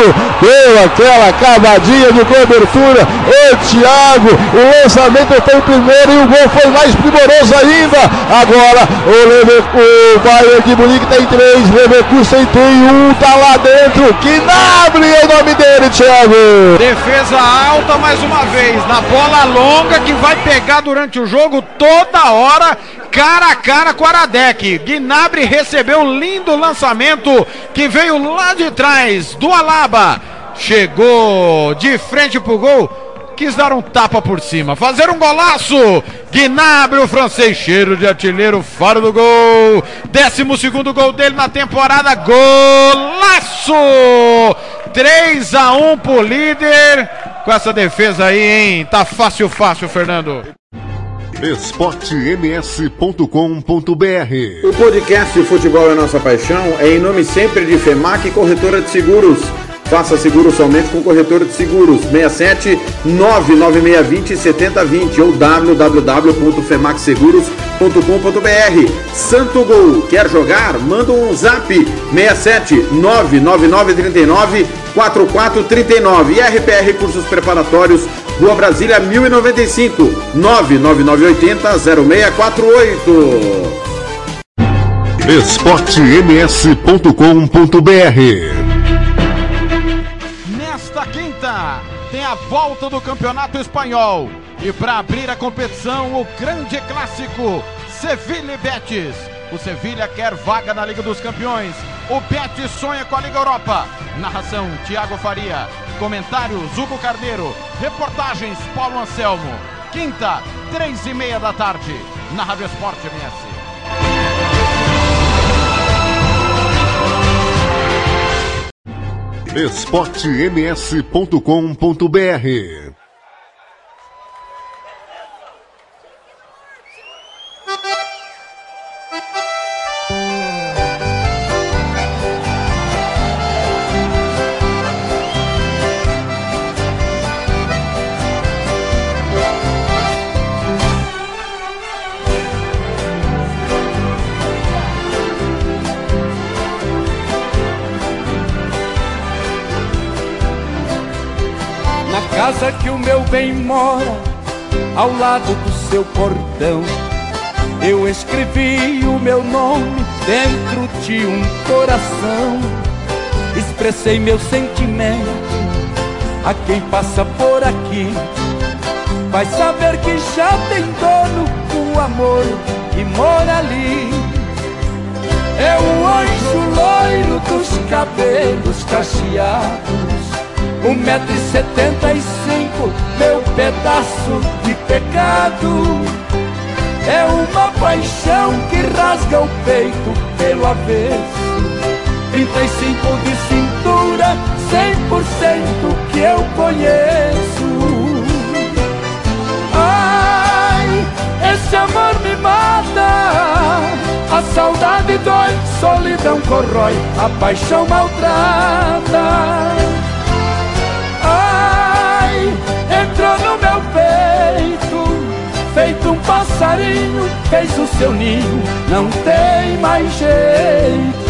S5: Deu aquela cavadinha de cobertura. O Thiago, o lançamento foi primeiro e o gol foi mais primoroso ainda. Agora o, Lever, o Bayern de Munique tem três, Leverkusen tem um, tá lá dentro. Gnabry é o nome dele, Thiago.
S4: Defesa alta mais uma vez, na bola longa que vai pegar durante o jogo toda hora, cara a cara com Aradec. Gnabry recebeu um lindo lançamento que veio lá de trás do Alaba. Chegou de frente pro gol. Quis dar um tapa por cima, fazer um golaço. Gnabry, o francês, cheiro de artilheiro, fora do gol. Décimo segundo gol dele na temporada. Golaço! 3 a 1 pro líder. Com essa defesa aí, hein? Tá fácil, fácil, Fernando.
S2: esportems.com.br
S14: O podcast Futebol é Nossa Paixão é em nome sempre de FEMAC Corretora de Seguros. Faça seguro somente com corretora de seguros 67 99620 7020 ou www.femacseguros.com.br. Santo Gol, quer jogar? Manda um zap 67 99939 4439 e RPR Cursos Preparatórios, Rua Brasília 1095 99980 0648.
S2: esportems.com.br
S4: volta do Campeonato Espanhol. E para abrir a competição, o grande clássico Sevilha e Betis. O Sevilha quer vaga na Liga dos Campeões. O Betis sonha com a Liga Europa. Narração: Tiago Faria. Comentários: Hugo Carneiro. Reportagens: Paulo Anselmo. Quinta, três e meia da tarde, na Rádio Esporte MS.
S2: esportems.com.br
S15: bem mora, ao lado do seu portão, eu escrevi o meu nome dentro de um coração. Expressei meu sentimento a quem passa por aqui. Vai saber que já tem dono o amor que mora ali. É o anjo loiro dos cabelos cacheados um metro e setenta e cinco, meu pedaço de pecado. É uma paixão que rasga o peito pelo avesso. 35 de cintura, 100% que eu conheço. Ai, esse amor me mata. A saudade dói, solidão corrói A paixão maltrata feito um passarinho, fez o seu ninho, não tem mais jeito.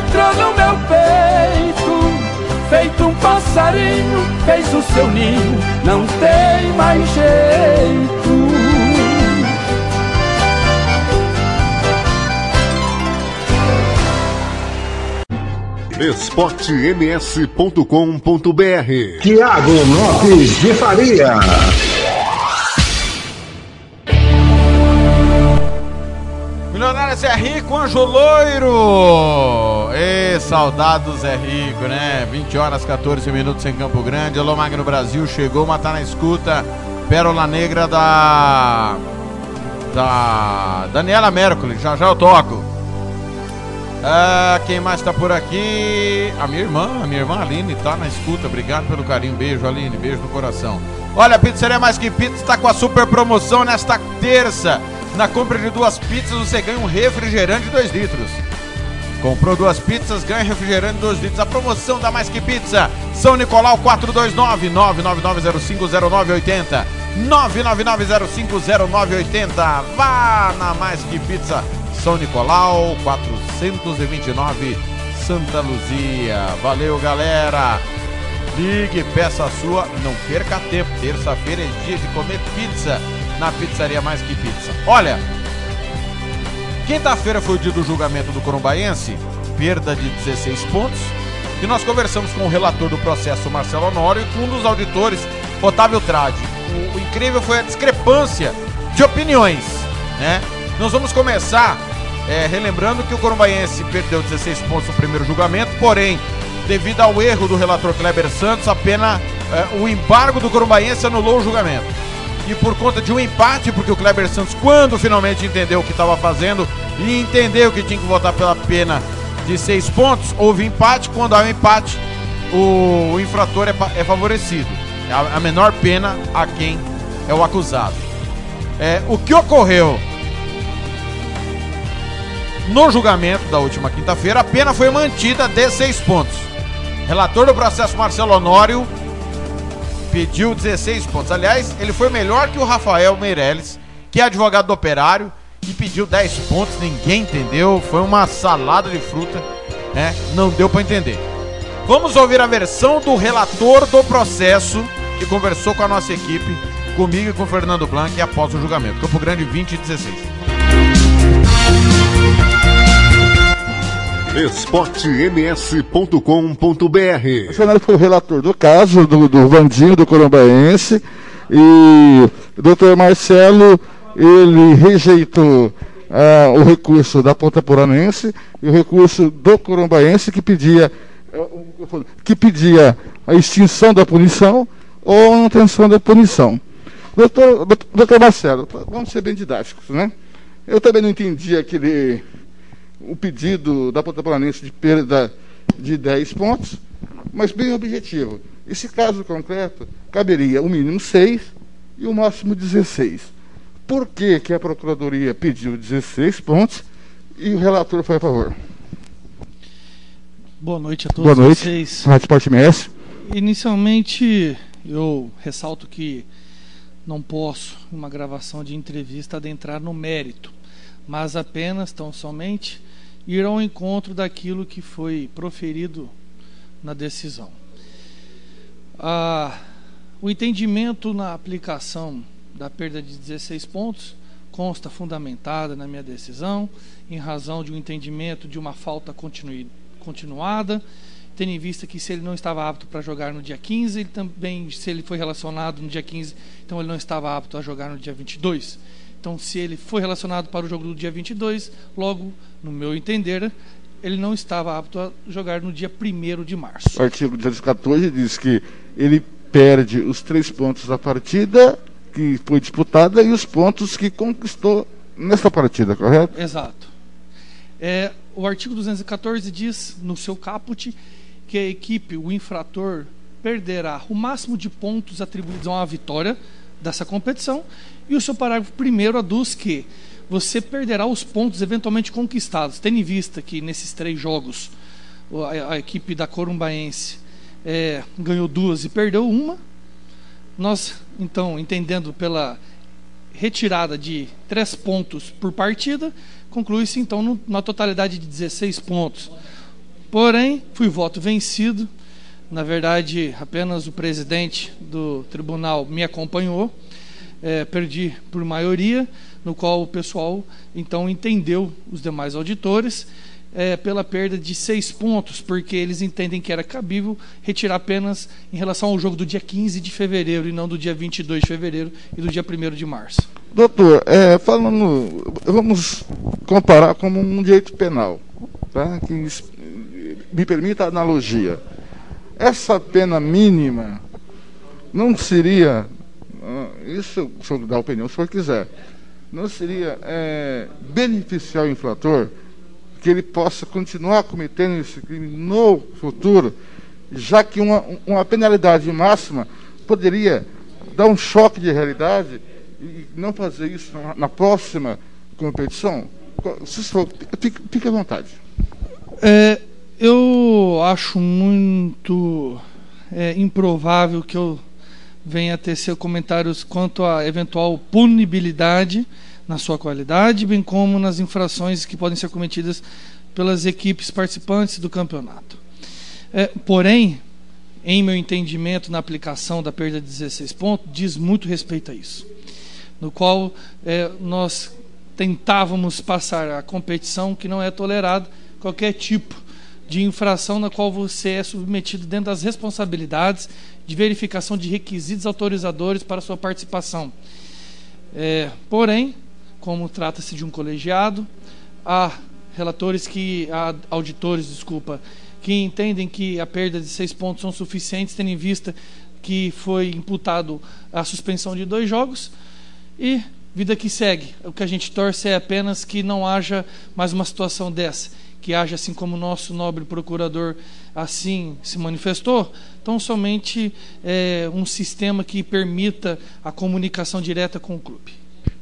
S15: Entrou no meu peito, feito um passarinho, fez o seu ninho, não tem mais jeito.
S2: esportems.com.br
S3: Tiago Lopes de Faria.
S4: Milionário Zé Rico, Anjo Loiro. Ê, saudade Zé Rico, né? 20 horas 14 minutos em Campo Grande. Alô Magno Brasil, chegou, mas tá na escuta. Pérola Negra da. Da. Daniela Mercury, já já eu toco. Ah, quem mais tá por aqui? A minha irmã, a minha irmã Aline tá na escuta. Obrigado pelo carinho. Beijo, Aline. Beijo no coração. Olha, a Pizzaria Mais Que Pizza está com a super promoção nesta terça. Na compra de duas pizzas, você ganha um refrigerante de 2 litros. Comprou duas pizzas, ganha refrigerante 2 litros. A promoção da Mais Que Pizza. São Nicolau 429 999050980. 999050980. Vá na Mais Que Pizza. São Nicolau 429 Santa Luzia. Valeu, galera. Ligue, peça a sua, não perca tempo. Terça-feira é dia de comer pizza na pizzaria Mais Que Pizza. Olha, quinta-feira foi o dia do julgamento do Corumbaense, perda de 16 pontos. E nós conversamos com o relator do processo, Marcelo Honório, e com um dos auditores, Otávio Tradi. O, o incrível foi a discrepância de opiniões, né? Nós vamos começar é, relembrando que o Corumbaense perdeu 16 pontos no primeiro julgamento, porém, devido ao erro do relator Kleber Santos, apenas é, o embargo do Corumbaense anulou o julgamento. E por conta de um empate, porque o Kleber Santos, quando finalmente entendeu o que estava fazendo e entendeu que tinha que votar pela pena de seis pontos, houve empate. Quando há um empate, o, o infrator é, é favorecido. A, a, menor pena a quem é o acusado. É, o que ocorreu no julgamento da última quinta-feira, a pena foi mantida de seis pontos. Relator do processo Marcelo Honório pediu 16 pontos. Aliás, ele foi melhor que o Rafael Meirelles, que é advogado do operário, e pediu 10 pontos. Ninguém entendeu. Foi uma salada de fruta, né? Não deu para entender. Vamos ouvir a versão do relator do processo que conversou com a nossa equipe, comigo e com o Fernando Blanc após o julgamento. Campo Grande 20 e 16.
S2: esportems.com.br
S5: O Fernando foi o relator do caso do, do Vandinho do Corumbaense e o doutor Marcelo ele rejeitou ah, o recurso da Ponta Poranense e o recurso do Corumbaense que pedia que pedia a extinção da punição ou a manutenção da punição. Doutor, doutor Marcelo, vamos ser bem didáticos, né? Eu também não entendi aquele o pedido da Ponta Planense de perda de 10 pontos, mas bem objetivo. Esse caso concreto caberia o mínimo 6 e o máximo 16. Por que, que a Procuradoria pediu 16 pontos e o relator foi a favor?
S16: Boa noite a todos
S5: Boa noite.
S16: vocês.
S5: Rádio Esporte MS.
S16: Inicialmente, eu ressalto que não posso, em uma gravação de entrevista, adentrar no mérito, mas apenas, tão somente, ir ao encontro daquilo que foi proferido na decisão. Ah, o entendimento na aplicação da perda de 16 pontos consta fundamentada na minha decisão, em razão de um entendimento de uma falta continuada, tendo em vista que se ele não estava apto para jogar no dia 15, ele também, se ele foi relacionado no dia 15, então ele não estava apto a jogar no dia 22. Então, se ele foi relacionado para o jogo do dia 22, logo, no meu entender, ele não estava apto a jogar no dia 1 de março.
S5: O artigo 214 diz que ele perde os três pontos da partida que foi disputada e os pontos que conquistou nessa partida, correto?
S16: Exato. É, o artigo 214 diz no seu caput que a equipe, o infrator, perderá o máximo de pontos atribuídos a uma vitória dessa competição e o seu parágrafo primeiro aduz que você perderá os pontos eventualmente conquistados, tendo em vista que nesses três jogos a, a equipe da Corumbaense é, ganhou duas e perdeu uma. Nós, então, entendendo pela retirada de três pontos por partida, conclui-se então no, na totalidade de 16 pontos. Porém, fui voto vencido. Na verdade, apenas o presidente do tribunal me acompanhou. É, perdi por maioria no qual o pessoal então entendeu os demais auditores é, pela perda de seis pontos, porque eles entendem que era cabível retirar apenas em relação ao jogo do dia 15 de fevereiro e não do dia 22 de fevereiro e do dia 1 de março.
S5: Doutor, é, falando, vamos comparar como um direito penal, tá? que me permita a analogia. Essa pena mínima não seria, isso o senhor dá opinião se senhor quiser, não seria é, beneficiar o infrator que ele possa continuar cometendo esse crime no futuro, já que uma, uma penalidade máxima poderia dar um choque de realidade e não fazer isso na, na próxima competição? Se for, fique, fique à vontade.
S16: É, eu acho muito é, improvável que eu venha a tecer comentários quanto à eventual punibilidade na sua qualidade, bem como nas infrações que podem ser cometidas pelas equipes participantes do campeonato. É, porém, em meu entendimento, na aplicação da perda de 16 pontos, diz muito respeito a isso, no qual é, nós tentávamos passar a competição que não é tolerado qualquer tipo de infração na qual você é submetido dentro das responsabilidades de verificação de requisitos autorizadores para sua participação. É, porém, como trata-se de um colegiado, há relatores que, há auditores, desculpa, que entendem que a perda de seis pontos são suficientes, tendo em vista que foi imputado a suspensão de dois jogos e vida que segue. O que a gente torce é apenas que não haja mais uma situação dessa que haja assim como o nosso nobre procurador assim se manifestou, tão somente é, um sistema que permita a comunicação direta com o clube.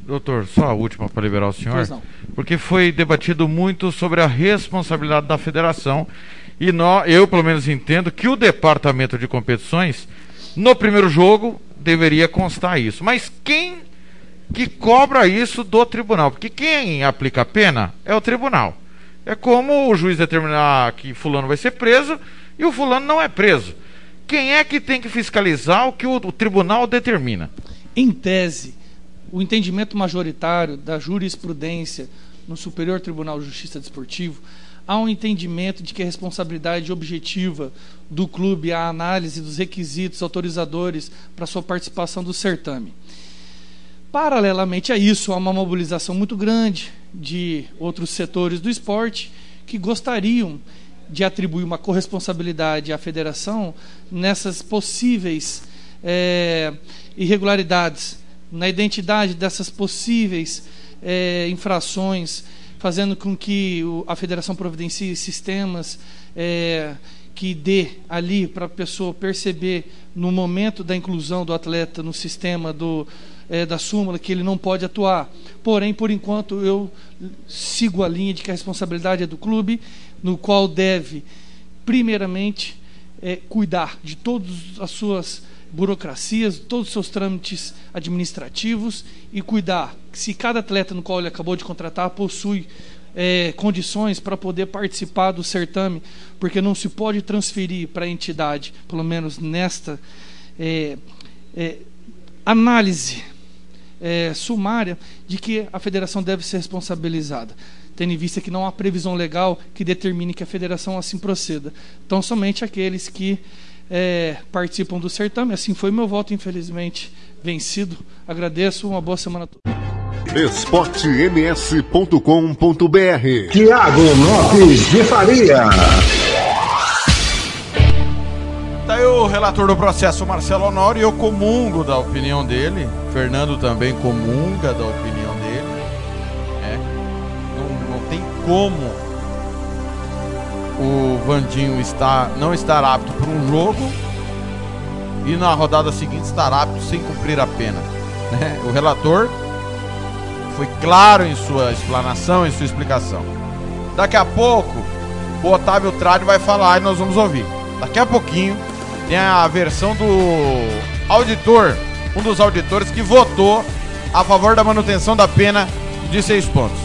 S4: Doutor, só a última para liberar o senhor. Pois não. Porque foi debatido muito sobre a responsabilidade da federação e nós, eu pelo menos entendo que o departamento de competições no primeiro jogo deveria constar isso. Mas quem que cobra isso do tribunal? Porque quem aplica a pena é o tribunal. É como o juiz determinar que fulano vai ser preso e o fulano não é preso. Quem é que tem que fiscalizar o que o, o tribunal determina?
S16: Em tese, o entendimento majoritário da jurisprudência no Superior Tribunal de Justiça Desportivo há um entendimento de que a responsabilidade objetiva do clube é a análise dos requisitos autorizadores para sua participação do certame. Paralelamente a isso, há uma mobilização muito grande de outros setores do esporte que gostariam de atribuir uma corresponsabilidade à federação nessas possíveis é, irregularidades, na identidade dessas possíveis é, infrações, fazendo com que o, a federação providencie sistemas é, que dê ali para a pessoa perceber no momento da inclusão do atleta no sistema do é, da súmula que ele não pode atuar. Porém, por enquanto, eu sigo a linha de que a responsabilidade é do clube, no qual deve, primeiramente, é, cuidar de todas as suas burocracias, todos os seus trâmites administrativos e cuidar se cada atleta no qual ele acabou de contratar possui é, condições para poder participar do certame, porque não se pode transferir para a entidade, pelo menos nesta é, é, análise é, sumária de que a federação deve ser responsabilizada, tendo em vista que não há previsão legal que determine que a federação assim proceda. Então, somente aqueles que é, participam do certame. Assim foi meu voto, infelizmente, vencido. Agradeço, uma boa semana a todos.
S2: esportems.com.br
S3: Tiago Lopes de Faria.
S4: Aí o relator do processo, Marcelo Honório, e eu comungo da opinião dele. Fernando também comunga da opinião dele. É. Não, não tem como o Vandinho estar, não estar apto para um jogo e na rodada seguinte estar apto sem cumprir a pena. né? O relator foi claro em sua explanação, em sua explicação. Daqui a pouco, o Otávio Trade vai falar e nós vamos ouvir. Daqui a pouquinho, tem a versão do auditor, um dos auditores que votou a favor da manutenção da pena de seis pontos.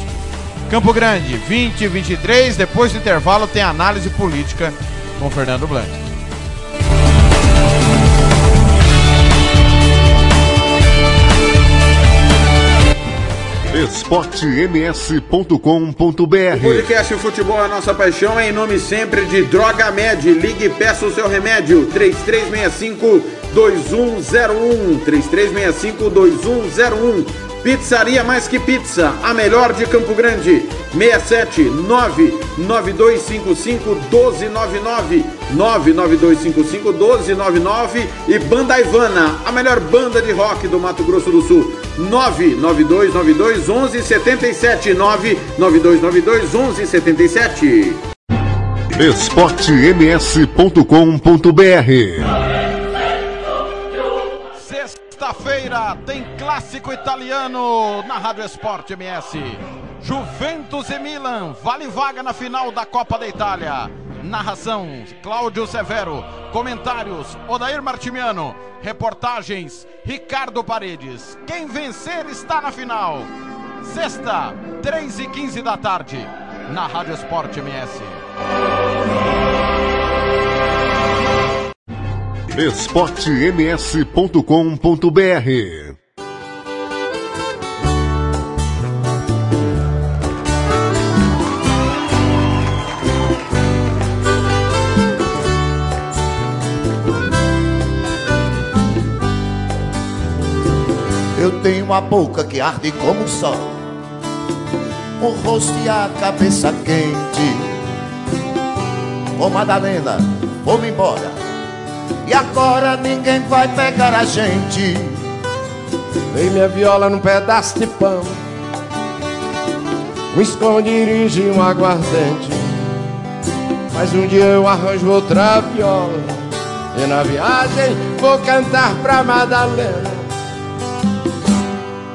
S4: Campo Grande, 20 e 23. Depois do intervalo, tem análise política com Fernando Blanc.
S2: esportems.com.br
S7: Podcast Futebol é a nossa paixão, em nome sempre de Droga Med. Ligue e peça o seu remédio. 3365 2101 3365 2101 Pizzaria Mais Que Pizza, a melhor de Campo Grande. 67 99255 1299 99255 1299 e Banda Ivana, a melhor banda de rock do Mato Grosso do Sul. 99292 1177 99292 1177
S2: esportems.com.br
S4: Sexta-feira tem clássico italiano na Rádio Esporte MS. Juventus e Milan, vale vaga na final da Copa da Itália. Narração: Cláudio Severo. Comentários: Odair Martimiano. Reportagens: Ricardo Paredes. Quem vencer está na final. Sexta, 3 e 15 da tarde, na Rádio Esporte MS.
S2: esportems.com.br
S10: uma boca que arde como o sol, o rosto e a cabeça quente. Ô Madalena, vamos embora. E agora ninguém vai pegar a gente.
S17: Dei minha viola num pedaço de pão, um esconderijo e um aguardente. Mas um dia eu arranjo outra viola, e na viagem vou cantar pra Madalena.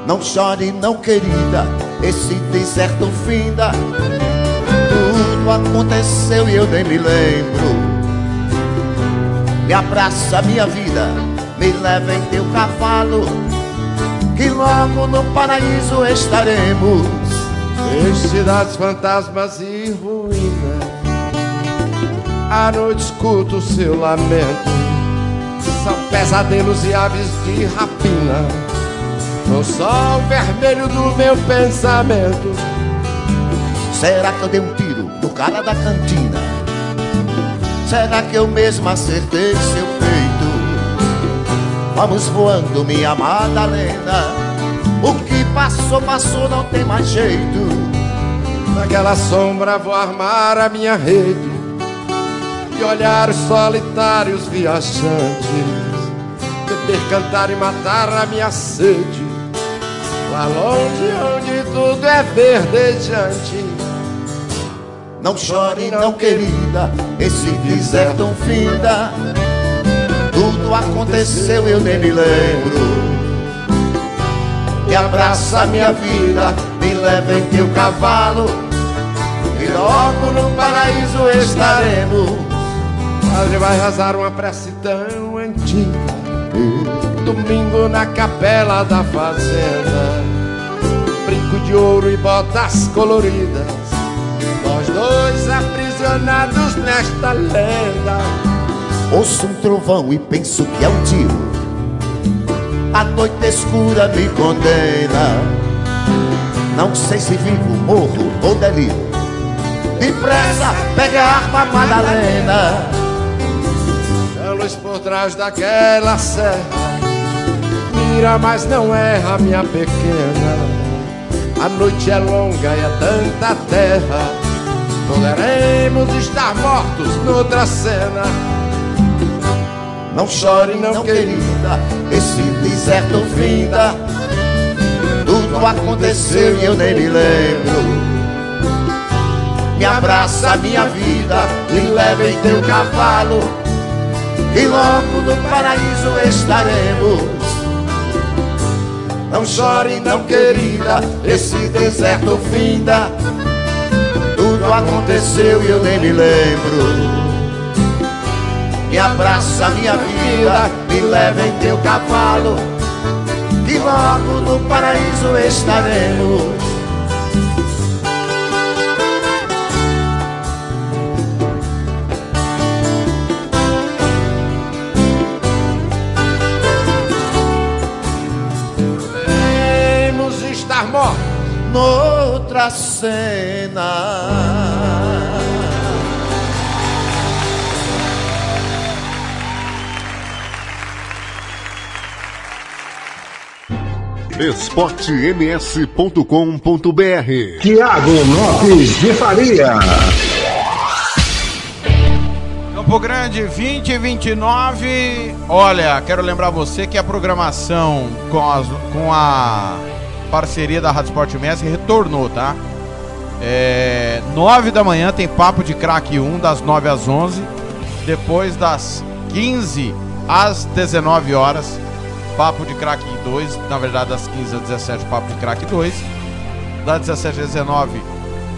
S10: Não chore, não querida, esse deserto finda. Tudo aconteceu e eu nem me lembro. Me abraça, minha vida, me leva em teu cavalo, que logo no paraíso estaremos.
S17: Em cidades fantasmas e ruínas, à noite escuto o seu lamento. São pesadelos e aves de rapina no sol vermelho do meu pensamento.
S10: Será que eu dei um tiro no cara da cantina? Será que eu mesmo acertei seu peito? Vamos voando, minha Madalena. O que passou, passou, não tem mais jeito.
S17: Naquela sombra vou armar a minha rede e olhar os solitários viajantes, beber, cantar e matar a minha sede. Lá longe onde tudo é verdejante.
S10: Não chore não querida Esse deserto finda. Tudo aconteceu eu nem me lembro. Me abraça minha vida Me leva em teu cavalo. E logo no paraíso estaremos.
S17: Padre vai rezar uma prece tão antiga. Domingo na capela da fazenda Brinco de ouro e botas coloridas. Nós dois aprisionados nesta lenda.
S10: Ouço um trovão e penso que é um tiro. A noite escura me condena. Não sei se vivo, morro ou deliro. Depressa, pega a arma, Madalena.
S17: A luz por trás daquela serra. Mira, mas não erra, minha pequena A noite é longa e é tanta terra. Poderemos estar mortos noutra cena. Não chore, não, querida, esse deserto finda. Tudo aconteceu e eu nem me lembro. Me abraça, minha vida, me leva em teu cavalo. E logo no paraíso estaremos. Não chore, não querida, esse deserto finda. Tudo aconteceu e eu nem me lembro. Me abraça, minha vida, me leva em teu cavalo. E logo no paraíso estaremos. Noutra cena.
S2: esportems.com.br
S3: Tiago Lopes de Faria.
S4: Campo Grande 2029. Olha, quero lembrar você que a programação com, as- com a parceria da Rádio Sport MS retornou, tá? É, 9 da manhã tem Papo de Craque 1, das 9 às 11. Depois das 15 às 19 horas, Papo de Craque 2. Na verdade, das 15 às 17, Papo de Craque 2. Das 17 às 19,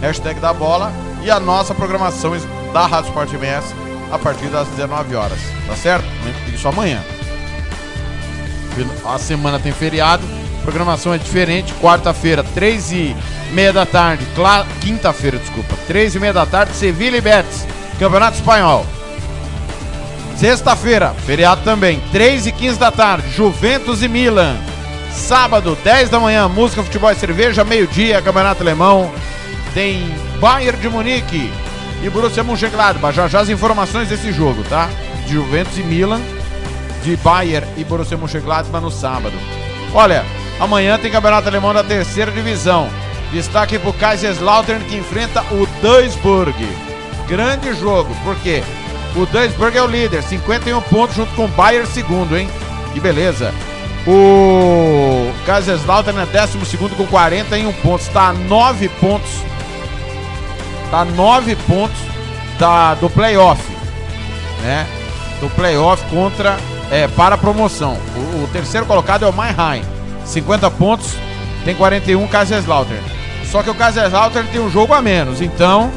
S4: hashtag da bola. E a nossa programação da Rádio Sport MS a partir das 19 horas. Tá certo? Isso amanhã. A semana tem feriado, programação é diferente. Quarta-feira, 3 e meia da tarde. Cla- Quinta-feira, desculpa. 3 e meia da tarde, Sevilha e Betis. Campeonato Espanhol. Sexta-feira, feriado também, 3 e 15 da tarde, Juventus e Milan. Sábado, 10 da manhã, música, futebol e cerveja, meio-dia, Campeonato Alemão. Tem Bayern de Munique e Borussia Mönchengladbach. Já já as informações desse jogo, tá? De Juventus e Milan, de Bayern e Borussia Mönchengladbach no sábado. Olha, amanhã tem Campeonato Alemão da terceira divisão. Destaque pro Kaiserslautern que enfrenta o Duisburg. Grande jogo, porque o Duisburg é o líder, 51 pontos junto com o Bayern segundo, hein? Que beleza. O Kaiserslautern é décimo segundo com 41 pontos, está a 9 pontos. Tá a 9 pontos da, do playoff, né? Do playoff contra é, para a promoção. O, o terceiro colocado é o Mannheim, 50 pontos, tem 41 Kaiserslautern. Só que o Kaiserslautern tem um jogo a menos, então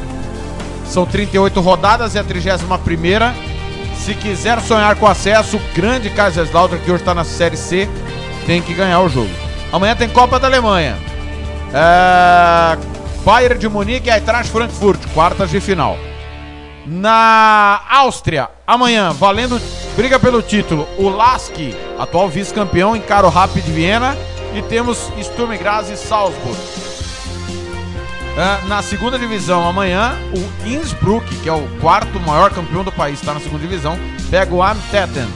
S4: são 38 rodadas, é a 31 primeira. Se quiser sonhar com acesso, o grande Kaiserslautern, que hoje está na Série C, tem que ganhar o jogo. Amanhã tem Copa da Alemanha. É... Bayern de Munique e Eintracht Frankfurt, quartas de final. Na Áustria, amanhã, valendo briga pelo título, o Lask, atual vice-campeão, encara o Rapid Viena. E temos Sturm Graz e Salzburg. É, na segunda divisão, amanhã, o Innsbruck, que é o quarto maior campeão do país, está na segunda divisão, pega o Amtetten.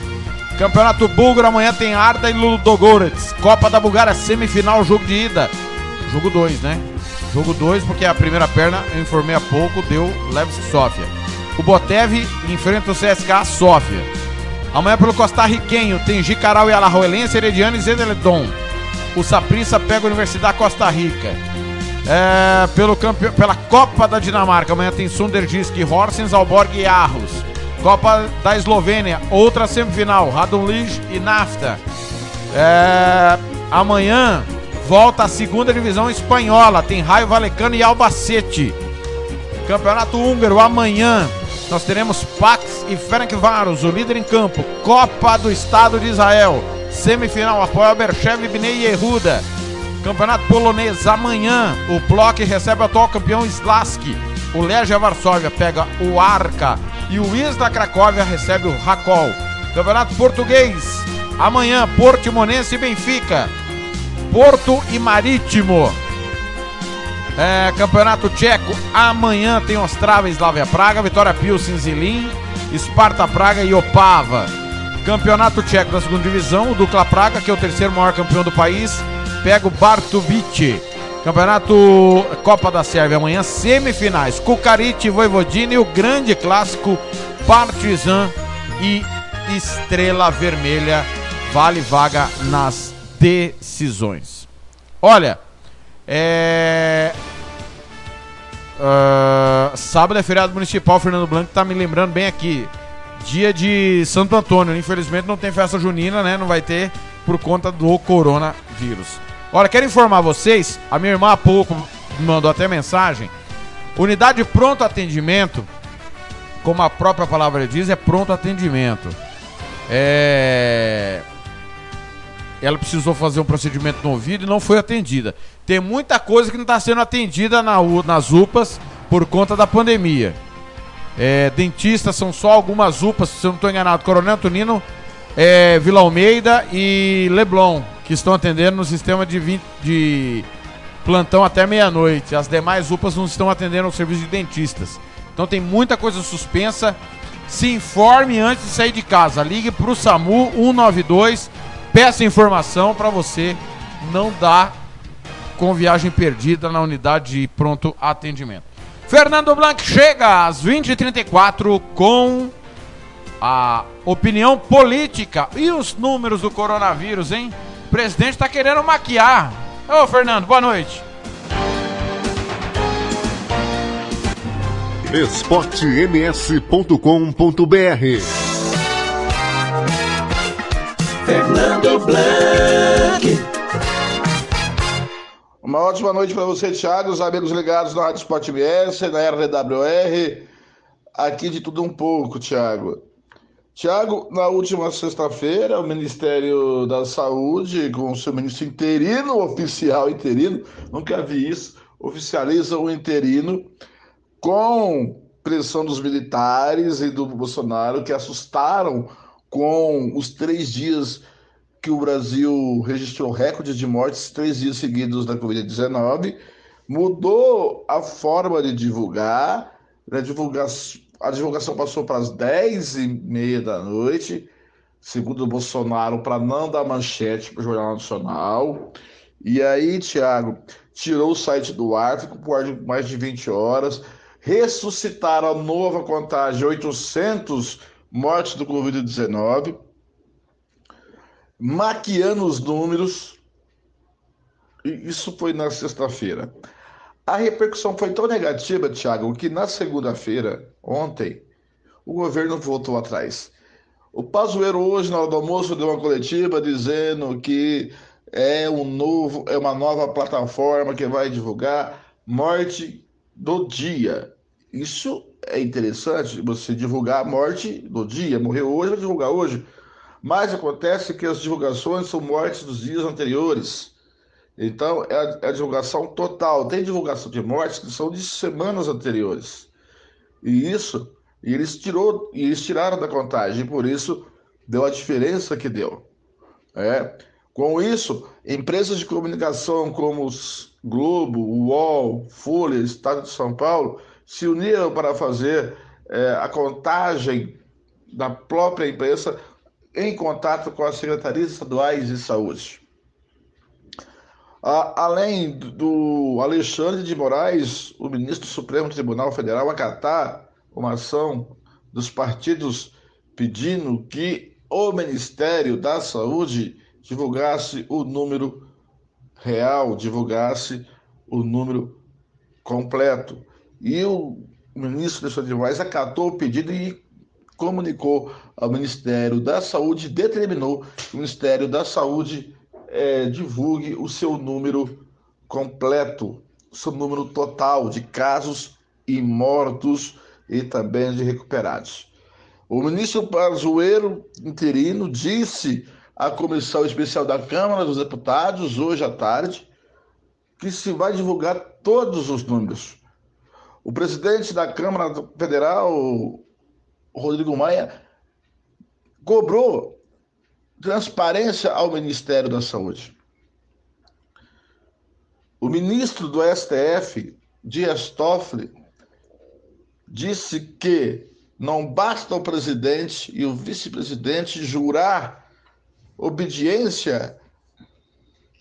S4: Campeonato Búlgaro, amanhã tem Arda e Ludogorets. Copa da Bulgária, semifinal, jogo de ida. Jogo 2, né? Jogo 2, porque a primeira perna, eu informei há pouco, deu Levski Sofia. O Botev enfrenta o CSKA Sofia. Amanhã pelo costarriquenho, tem Jicaral e Alajuelense, Herediano e Zedeledon. O Saprissa pega a Universidade Costa Rica. É, pelo campe... Pela Copa da Dinamarca, amanhã tem Sunderjisk, Horsens, Alborg e Arros. Copa da Eslovênia, outra semifinal, Radonlij e Nafta. É, amanhã volta a segunda divisão espanhola, tem Raio Valecano e Albacete. Campeonato Húngaro, amanhã nós teremos Pax e Ferencváros, o líder em campo. Copa do Estado de Israel, semifinal, apoia Berchev, Bnei e Yehuda. Campeonato polonês, amanhã o Block recebe o atual campeão Slask. O Legia Varsóvia pega o Arca e o Isla Cracóvia recebe o Racol. Campeonato português, amanhã Portimonense e Benfica. Porto e Marítimo. É, Campeonato Tcheco, amanhã tem Ostrava e Slavia Praga, Vitória Pilsen, Zilin, Sparta Praga e Opava. Campeonato Tcheco da segunda divisão, o Dukla Praga, que é o terceiro maior campeão do país, pega o Bartovice. Campeonato Copa da Sérvia amanhã, semifinais. Cucarite, Voivodina e o grande clássico Partizan e Estrela Vermelha. Vale vaga nas decisões. Olha, é. Uh, sábado é feriado municipal, Fernando Blanco tá me lembrando bem aqui. Dia de Santo Antônio. Infelizmente não tem festa junina, né? Não vai ter por conta do coronavírus. Olha, quero informar vocês, a minha irmã há pouco mandou até mensagem. Unidade pronto atendimento, como a própria palavra diz, é pronto atendimento. É ela precisou fazer um procedimento no ouvido e não foi atendida. Tem muita coisa que não está sendo atendida na, nas UPAs por conta da pandemia. É, dentistas são só algumas UPAs, se eu não estou enganado, Coronel Tunino, é, Vila Almeida e Leblon, que estão atendendo no sistema de, 20, de plantão até meia-noite. As demais UPAs não estão atendendo o serviço de dentistas. Então tem muita coisa suspensa. Se informe antes de sair de casa. Ligue para o SAMU 192 Peça informação para você não dar com viagem perdida na unidade de pronto atendimento. Fernando Blanc chega às 20h34 com a opinião política e os números do coronavírus, hein? O presidente está querendo maquiar. Ô, Fernando, boa noite.
S2: esportems.com.br
S11: Fernando Blanc.
S18: Uma ótima noite para você, Thiago, os amigos ligados na Rádio Sport MS, na RWR, aqui de tudo um pouco, Thiago. Tiago, na última sexta-feira, o Ministério da Saúde, com o seu ministro interino, oficial interino, nunca vi isso, oficializa o interino com pressão dos militares e do Bolsonaro que assustaram com os três dias que o Brasil registrou recorde de mortes, três dias seguidos da Covid-19, mudou a forma de divulgar, a divulgação, a divulgação passou para as 10 e meia da noite, segundo o Bolsonaro, para não dar manchete para o Jornal Nacional. E aí, Tiago, tirou o site do ar, ficou por mais de 20 horas, ressuscitaram a nova contagem, 800 mortes do Covid-19, maquiando os números. Isso foi na sexta-feira. A repercussão foi tão negativa, Thiago, que na segunda-feira, ontem, o governo voltou atrás. O Pazuello hoje, na hora do almoço, deu uma coletiva dizendo que é um novo, é uma nova plataforma que vai divulgar morte do dia. Isso é interessante, você divulgar a morte do dia, morreu hoje, vai divulgar hoje. Mas acontece que as divulgações são mortes dos dias anteriores. Então, é a, é a divulgação total. Tem divulgação de mortes que são de semanas anteriores. E isso, e eles, tirou, e eles tiraram da contagem, por isso deu a diferença que deu. É. Com isso, empresas de comunicação como os Globo, UOL, Folha, Estado de São Paulo se uniram para fazer é, a contagem da própria imprensa em contato com as secretarias estaduais de saúde. além do Alexandre de Moraes, o ministro do Supremo Tribunal Federal, acatar uma ação dos partidos pedindo que o Ministério da Saúde divulgasse o número real, divulgasse o número completo. E o ministro Alexandre de Moraes acatou o pedido e comunicou ao Ministério da Saúde, determinou que o Ministério da Saúde é, divulgue o seu número completo, o seu número total de casos e mortos e também de recuperados. O ministro Pazuello, interino, disse à Comissão Especial da Câmara dos Deputados, hoje à tarde, que se vai divulgar todos os números o presidente da Câmara Federal, Rodrigo Maia, cobrou transparência ao Ministério da Saúde. O ministro do STF, Dias Toffoli, disse que não basta o presidente e o vice-presidente jurar obediência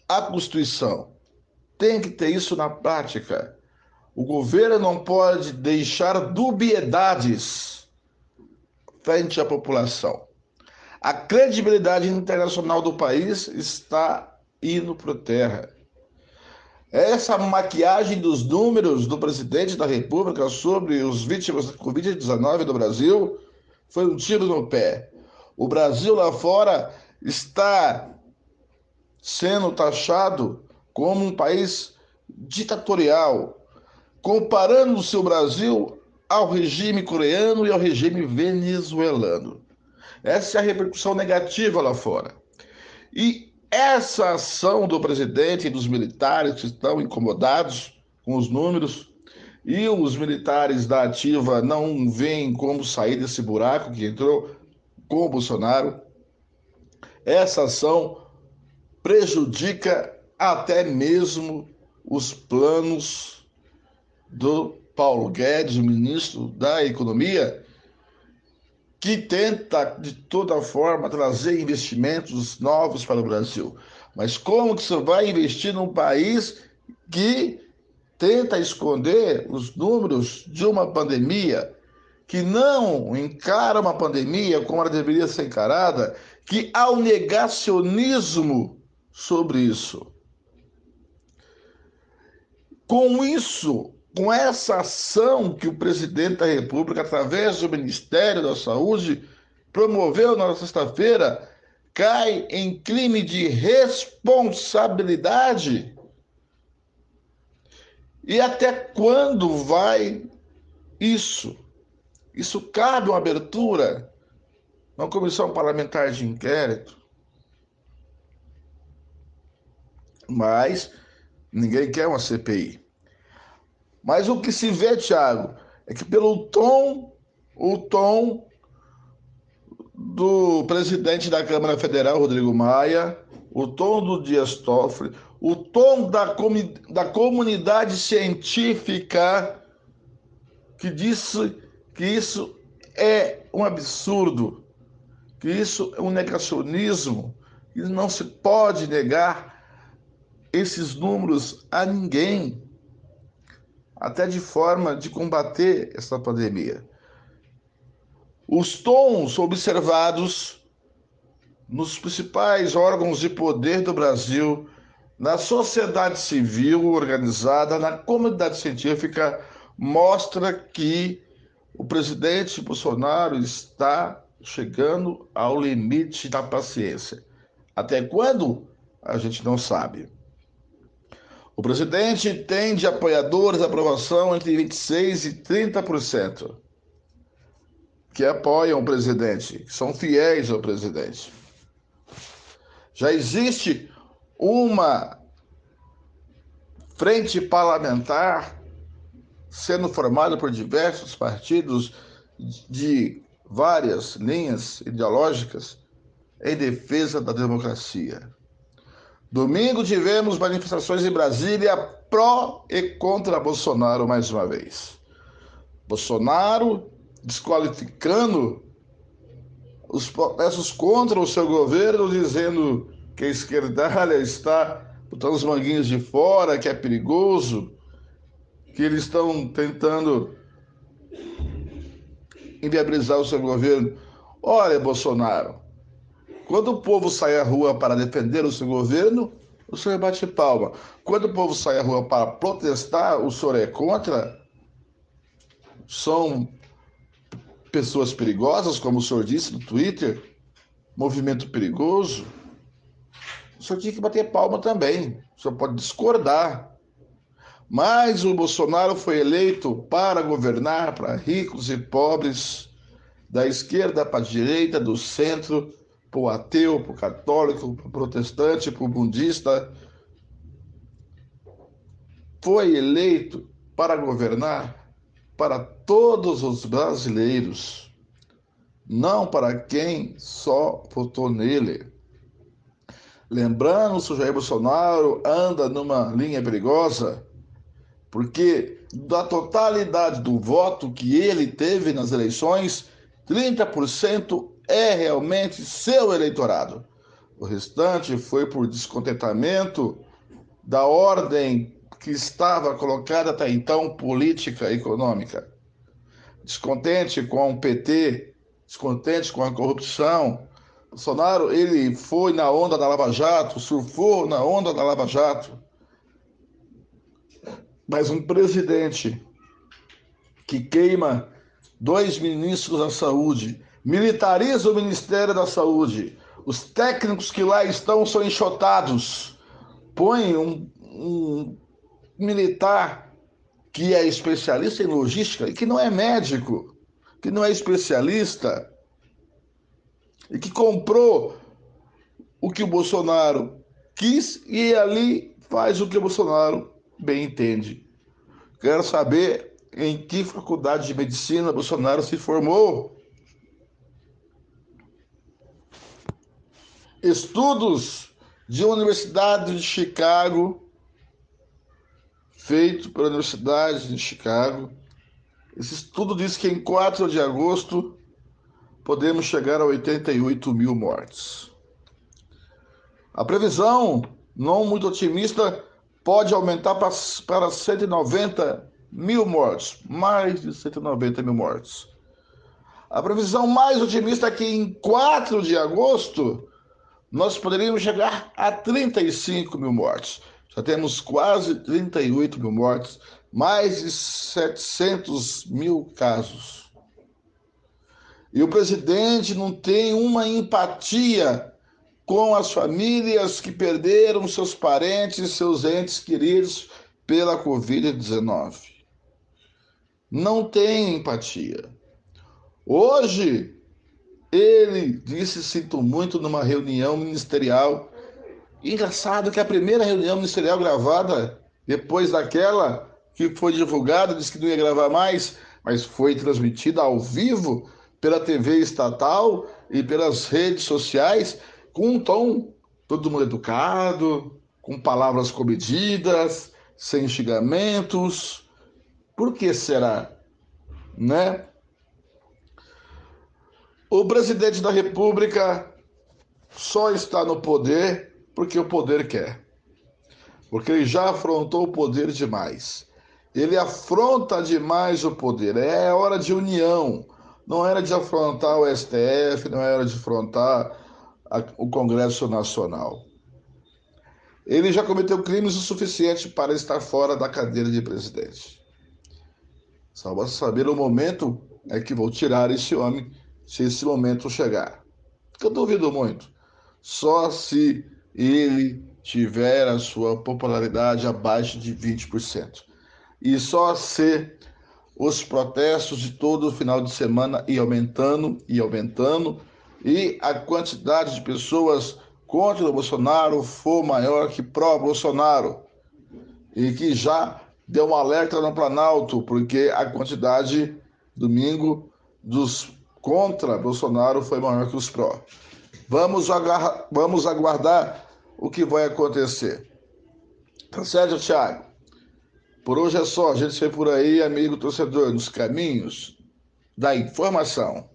S18: à Constituição. tem que ter isso na prática. O governo não pode deixar dubiedades frente à população. A credibilidade internacional do país está indo por terra. Essa maquiagem dos números do presidente da República sobre os vítimas da Covid-19 do Brasil foi um tiro no pé. O Brasil lá fora está sendo taxado como um país ditatorial, comparando o Brasil ao regime coreano e ao regime venezuelano. Essa é a repercussão negativa lá fora. E essa ação do presidente e dos militares que estão incomodados com os números e os militares da ativa não veem como sair desse buraco que entrou com o Bolsonaro. Essa ação prejudica até mesmo os planos do Paulo Guedes, o ministro da Economia, que tenta de toda forma trazer investimentos novos para o Brasil. Mas como que você vai investir num país que tenta esconder os números de uma pandemia, que não encara uma pandemia como ela deveria ser encarada, que há um negacionismo sobre isso. Com isso, com essa ação que o presidente da República, através do Ministério da Saúde, promoveu na sexta-feira, cai em crime de responsabilidade. E até quando vai isso? Isso cabe uma abertura na comissão parlamentar de inquérito. Mas ninguém quer uma CPI. Mas o que se vê, Tiago, é que pelo tom, o tom do presidente da Câmara Federal, Rodrigo Maia, o tom do Dias Toffoli, o tom da, da comunidade científica que disse que isso é um absurdo, que isso é um negacionismo, que não se pode negar esses números a ninguém até de forma de combater essa pandemia. Os tons observados nos principais órgãos de poder do Brasil, na sociedade civil organizada, na comunidade científica, mostra que o presidente Bolsonaro está chegando ao limite da paciência. Até quando? A gente não sabe. O presidente tem de apoiadores aprovação entre 26% e 30%, que apoiam o presidente, que são fiéis ao presidente. Já existe uma frente parlamentar sendo formada por diversos partidos de várias linhas ideológicas em defesa da democracia. Domingo tivemos manifestações em Brasília pró e contra Bolsonaro mais uma vez. Bolsonaro desqualificando os protestos contra o seu governo, dizendo que a esquerdalha está botando os manguinhos de fora, que é perigoso, que eles estão tentando inviabilizar o seu governo. Olha, Bolsonaro, quando o povo sai à rua para defender o seu governo, o senhor bate palma. Quando o povo sai à rua para protestar, o senhor é contra? São pessoas perigosas, como o senhor disse no Twitter? Movimento perigoso? O senhor tinha que bater palma também. O senhor pode discordar. Mas o Bolsonaro foi eleito para governar para ricos e pobres, da esquerda para a direita, do centro para o ateu, para o católico, para o protestante, para o budista, foi eleito para governar para todos os brasileiros, não para quem só votou nele. Lembrando, que o Jair Bolsonaro anda numa linha perigosa, porque da totalidade do voto que ele teve nas eleições, 30% é realmente seu eleitorado. O restante foi por descontentamento da ordem que estava colocada até então política e econômica. Descontente com o PT, descontente com a corrupção, Bolsonaro ele foi na onda da Lava Jato, surfou na onda da Lava Jato. Mas um presidente que queima dois ministros da saúde, militariza o Ministério da Saúde, os técnicos que lá estão são enxotados, põe um, um militar que é especialista em logística e que não é médico, que não é especialista e que comprou o que o Bolsonaro quis e ali faz o que o Bolsonaro bem entende. Quero saber em que faculdade de medicina Bolsonaro se formou. Estudos de universidade de Chicago, feito pela Universidade de Chicago. Esse estudo diz que em 4 de agosto podemos chegar a 88 mil mortes. A previsão, não muito otimista, pode aumentar para 190 mil mortes, mais de 190 mil mortes. A previsão mais otimista é que em 4 de agosto nós poderíamos chegar a 35 mil mortes. Já temos quase 38 mil mortes, mais de 700 mil casos. E o presidente não tem uma empatia com as famílias que perderam seus parentes, seus entes queridos pela Covid-19. Não tem empatia. Hoje, ele disse: Sinto muito numa reunião ministerial. Engraçado que a primeira reunião ministerial gravada, depois daquela que foi divulgada, disse que não ia gravar mais, mas foi transmitida ao vivo pela TV estatal e pelas redes sociais, com um tom todo mundo educado, com palavras comedidas, sem xingamentos. Por que será? Né? O presidente da República só está no poder porque o poder quer. Porque ele já afrontou o poder demais. Ele afronta demais o poder. É hora de união. Não era de afrontar o STF, não era de afrontar a, o Congresso Nacional. Ele já cometeu crimes o suficiente para estar fora da cadeira de presidente. Só basta saber o momento é que vou tirar esse homem se esse momento chegar. Eu duvido muito. Só se ele tiver a sua popularidade abaixo de 20%. E só se os protestos de todo o final de semana e aumentando e aumentando e a quantidade de pessoas contra o Bolsonaro for maior que pró-Bolsonaro e que já deu um alerta no Planalto porque a quantidade domingo dos contra Bolsonaro foi maior que os pró. Vamos, agarrar, vamos aguardar o que vai acontecer. Tá certo, Thiago? Por hoje é só. A gente se vê por aí, amigo torcedor, nos caminhos da informação.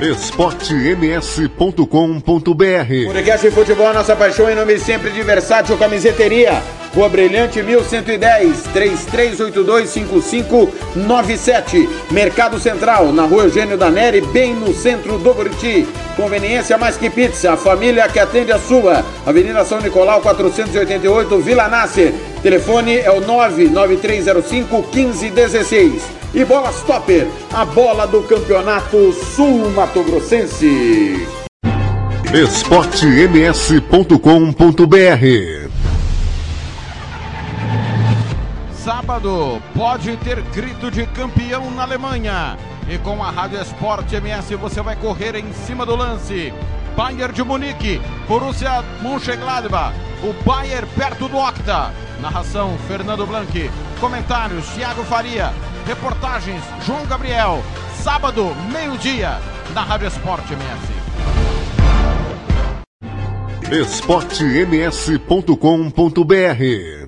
S2: esportems.com.br
S7: Podcast de futebol, nossa paixão em nome sempre de Versátil Camiseteria. Rua Brilhante 1110 3382 5597. Mercado Central, na Rua Eugênio da Neri, bem no centro do Buriti. Conveniência mais que pizza, a família que atende a sua. Avenida São Nicolau 488, Vila Nasser. Telefone é o 99305 1516. E bola Stopper, a bola do Campeonato Sul Mato Grossense.
S2: esportems.com.br
S4: Sábado pode ter grito de campeão na Alemanha. E com a Rádio Esporte MS você vai correr em cima do lance. Bayern de Munique, Borussia Mönchengladbach, o Bayern perto do Octa. Narração Fernando Blanc. Comentários Thiago Faria. Reportagens João Gabriel. Sábado, meio-dia, na Rádio Esporte MS.
S2: esportems.com.br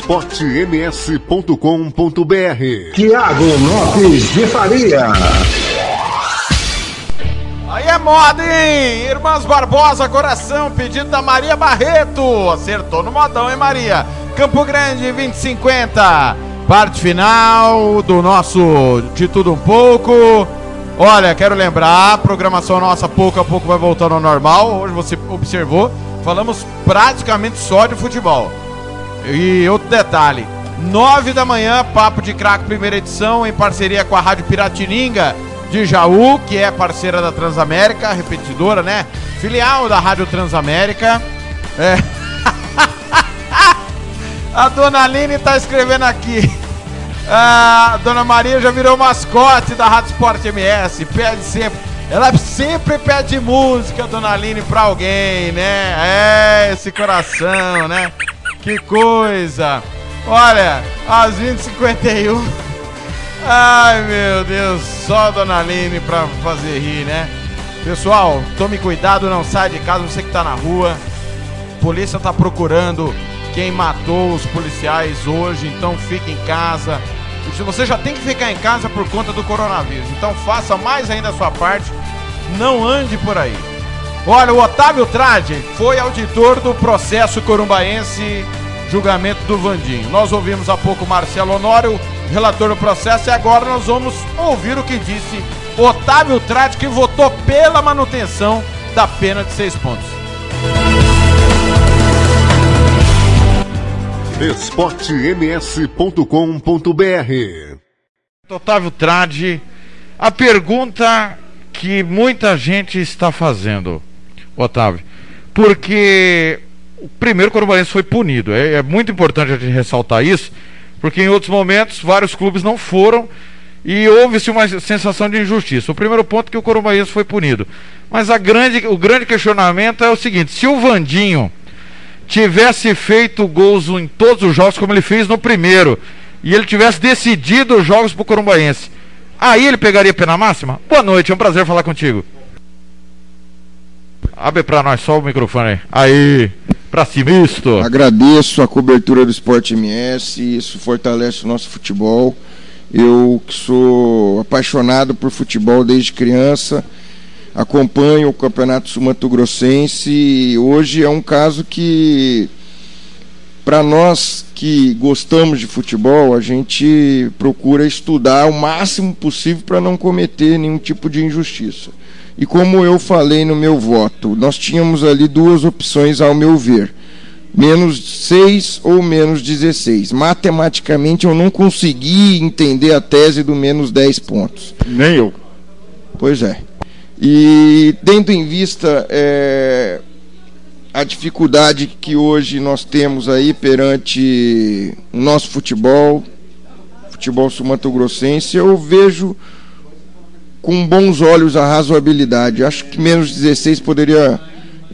S2: esportems.com.br
S3: Tiago Lopes de Faria.
S4: Aí é moda, hein? Irmãs Barbosa, coração, pedido da Maria Barreto. Acertou no modão, hein, Maria? Campo Grande, 2050. Parte final do nosso De Tudo Um Pouco. Olha, quero lembrar, a programação nossa pouco a pouco vai voltando ao normal. Hoje você observou, falamos praticamente só de futebol. E outro detalhe: 9 da manhã, Papo de Craco, primeira edição, em parceria com a Rádio Piratininga de Jaú, que é parceira da Transamérica, repetidora, né? Filial da Rádio Transamérica. É. a dona Aline tá escrevendo aqui. A dona Maria já virou mascote da Rádio Sport MS, pede sempre. Ela sempre pede música, dona Aline, pra alguém, né? É, esse coração, né? Que coisa! Olha, às 20h51. Ai meu Deus, só a Dona Aline pra fazer rir, né? Pessoal, tome cuidado, não sai de casa, você que tá na rua. A polícia tá procurando quem matou os policiais hoje, então fique em casa. Se Você já tem que ficar em casa por conta do coronavírus, então faça mais ainda a sua parte. Não ande por aí. Olha, o Otávio Trade foi auditor do processo corumbaense julgamento do Vandinho. Nós ouvimos há pouco Marcelo Honório, relator do processo, e agora nós vamos ouvir o que disse Otávio Trade, que votou pela manutenção da pena de seis pontos.
S2: esportems.com.br
S19: Otávio Trade, a pergunta que muita gente está fazendo, Otávio, porque o primeiro Corumbaense foi punido. É, é, muito importante a gente ressaltar isso, porque em outros momentos vários clubes não foram e houve-se uma sensação de injustiça. O primeiro ponto é que o Corumbaense foi punido. Mas a grande, o grande questionamento é o seguinte: se o Vandinho tivesse feito gols em todos os jogos como ele fez no primeiro, e ele tivesse decidido os jogos para o Corumbaense, aí ele pegaria pena máxima? Boa noite, é um prazer falar contigo. Abre para nós só o microfone aí. Pra cima.
S20: Agradeço a cobertura do Esporte MS, isso fortalece o nosso futebol. Eu que sou apaixonado por futebol desde criança, acompanho o Campeonato Sul-Mato Grossense e hoje é um caso que para nós que gostamos de futebol, a gente procura estudar o máximo possível para não cometer nenhum tipo de injustiça. E como eu falei no meu voto, nós tínhamos ali duas opções ao meu ver. Menos 6 ou menos 16. Matematicamente eu não consegui entender a tese do menos 10 pontos.
S5: Nem eu.
S20: Pois é. E tendo em vista é, a dificuldade que hoje nós temos aí perante o nosso futebol, futebol sul-mato-grossense, eu vejo com bons olhos a razoabilidade. Acho que menos 16 poderia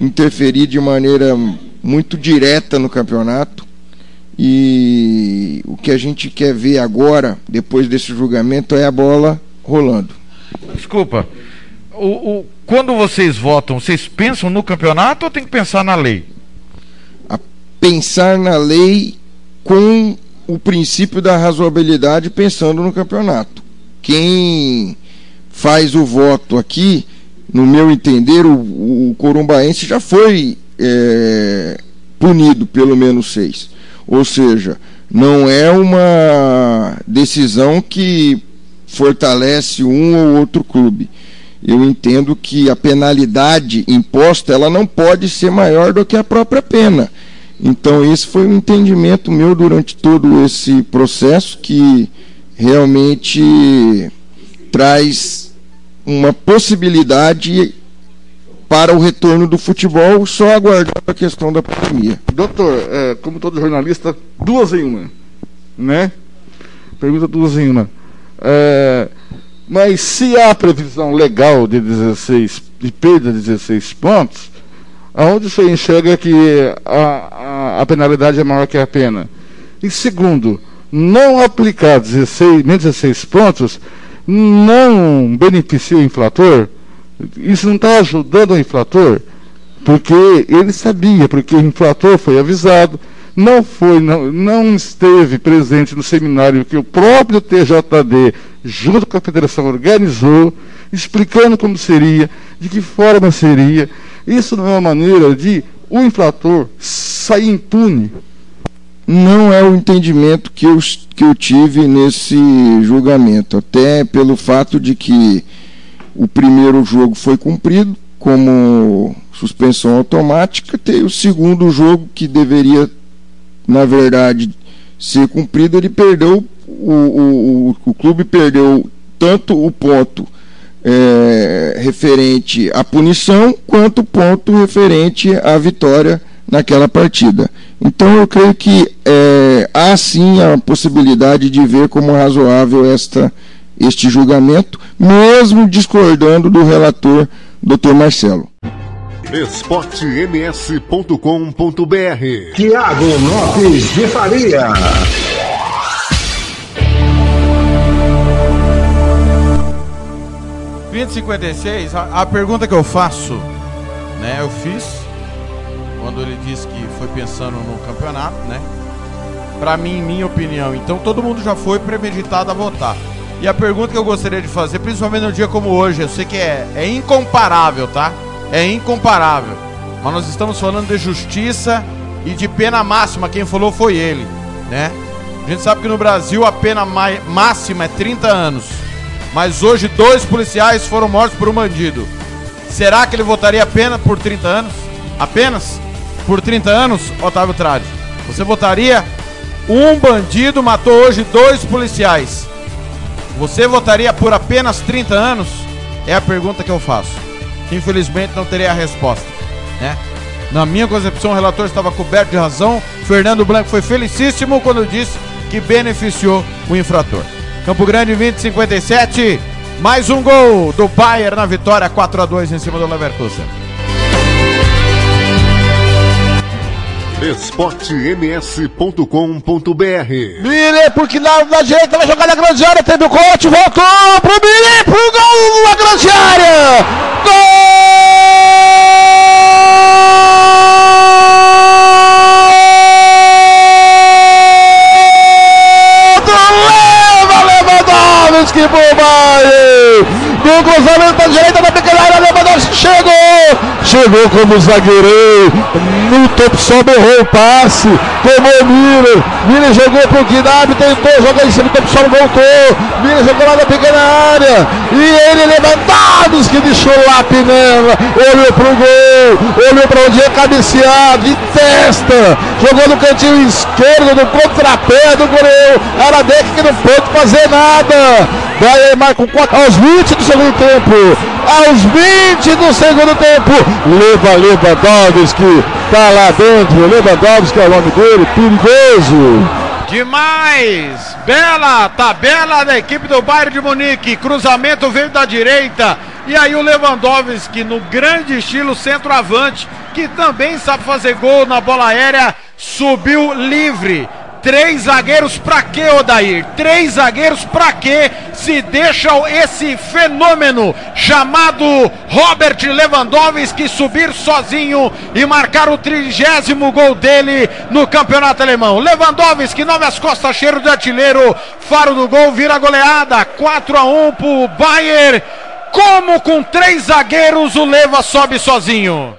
S20: interferir de maneira muito direta no campeonato. E o que a gente quer ver agora, depois desse julgamento, é a bola rolando.
S19: Desculpa. O, o, quando vocês votam, vocês pensam no campeonato ou tem que pensar na lei?
S20: A pensar na lei com o princípio da razoabilidade pensando no campeonato. Quem faz o voto aqui, no meu entender, o, o Corumbaense já foi é, punido pelo menos seis. Ou seja, não é uma decisão que fortalece um ou outro clube. Eu entendo que a penalidade imposta ela não pode ser maior do que a própria pena. Então esse foi um entendimento meu durante todo esse processo que realmente traz uma possibilidade para o retorno do futebol, só aguardando a questão da pandemia.
S5: Doutor, é, como todo jornalista, duas em uma, né? Pergunta duas em uma. É, mas se há previsão legal de 16, de perda de 16 pontos, aonde você enxerga que a, a, a penalidade é maior que a pena? E segundo, não aplicar 16, menos 16 pontos não beneficia o inflator, isso não está ajudando o inflator, porque ele sabia, porque o inflator foi avisado, não foi, não, não esteve presente no seminário que o próprio TJD, junto com a federação, organizou, explicando como seria, de que forma seria. Isso não é uma maneira de o inflator sair impune
S20: não é o entendimento que eu, que eu tive nesse julgamento, até pelo fato de que o primeiro jogo foi cumprido como suspensão automática, tem o segundo jogo que deveria, na verdade, ser cumprido, ele perdeu, o, o, o clube perdeu tanto o ponto é, referente à punição, quanto o ponto referente à vitória naquela partida. Então eu creio que é, há sim a possibilidade de ver como razoável esta, este julgamento, mesmo discordando do relator Dr. Marcelo.
S2: esportems.com.br
S3: Tiago Lopes de Faria.
S4: a, a pergunta que eu faço, né, eu fiz quando ele disse que foi pensando no campeonato, né? Para mim, minha opinião, então todo mundo já foi premeditado a votar. E a pergunta que eu gostaria de fazer, principalmente num dia como hoje, eu sei que é, é incomparável, tá? É incomparável. Mas nós estamos falando de justiça e de pena máxima. Quem falou foi ele, né? A gente sabe que no Brasil a pena máxima é 30 anos. Mas hoje dois policiais foram mortos por um bandido. Será que ele votaria a pena por 30 anos? Apenas? Por 30 anos, Otávio Trade, você votaria? Um bandido matou hoje dois policiais. Você votaria por apenas 30 anos? É a pergunta que eu faço. Infelizmente não terei a resposta, né? Na minha concepção, o relator estava coberto de razão. Fernando Blanco foi felicíssimo quando disse que beneficiou o infrator. Campo Grande 2057, mais um gol do Bayern na vitória 4 a 2 em cima do Leverkusen.
S2: esportems.com.br
S5: Miller porque lado da direita vai jogar na grande área, teve o corte, voltou pro Miller, chegou. Como zagueirão. No topo só errou o passe. Tomou Miller. Miller jogou pro Gnabry, tentou jogar em cima do topo só voltou. Miller jogou lá na pequena área. E ele Lewandowski deixou lá a Pinela. Olhou pro gol. Olhou pra onde ia cabecear. De testa. Jogou no cantinho esquerdo, no contrapé do goleiro. Aradec que não pôde fazer nada. Vai marca com 4 aos 20 do segundo tempo. Aos 20 do segundo tempo. Leva Lewandowski. Tá lá dentro. Lewandowski é o nome dele. Perigoso.
S4: Demais! Bela tabela da equipe do Bayern de Munique. Cruzamento veio da direita. E aí o Lewandowski, no grande estilo centroavante, que também sabe fazer gol na bola aérea, subiu livre. Três zagueiros pra quê, Odair? Três zagueiros pra quê? Se deixam esse fenômeno chamado Robert Lewandowski subir sozinho e marcar o trigésimo gol dele no campeonato alemão. Lewandowski, nove as costas, cheiro de artilheiro, faro do gol, vira goleada, 4 a 1 pro Bayern. Como com três zagueiros o Leva sobe sozinho?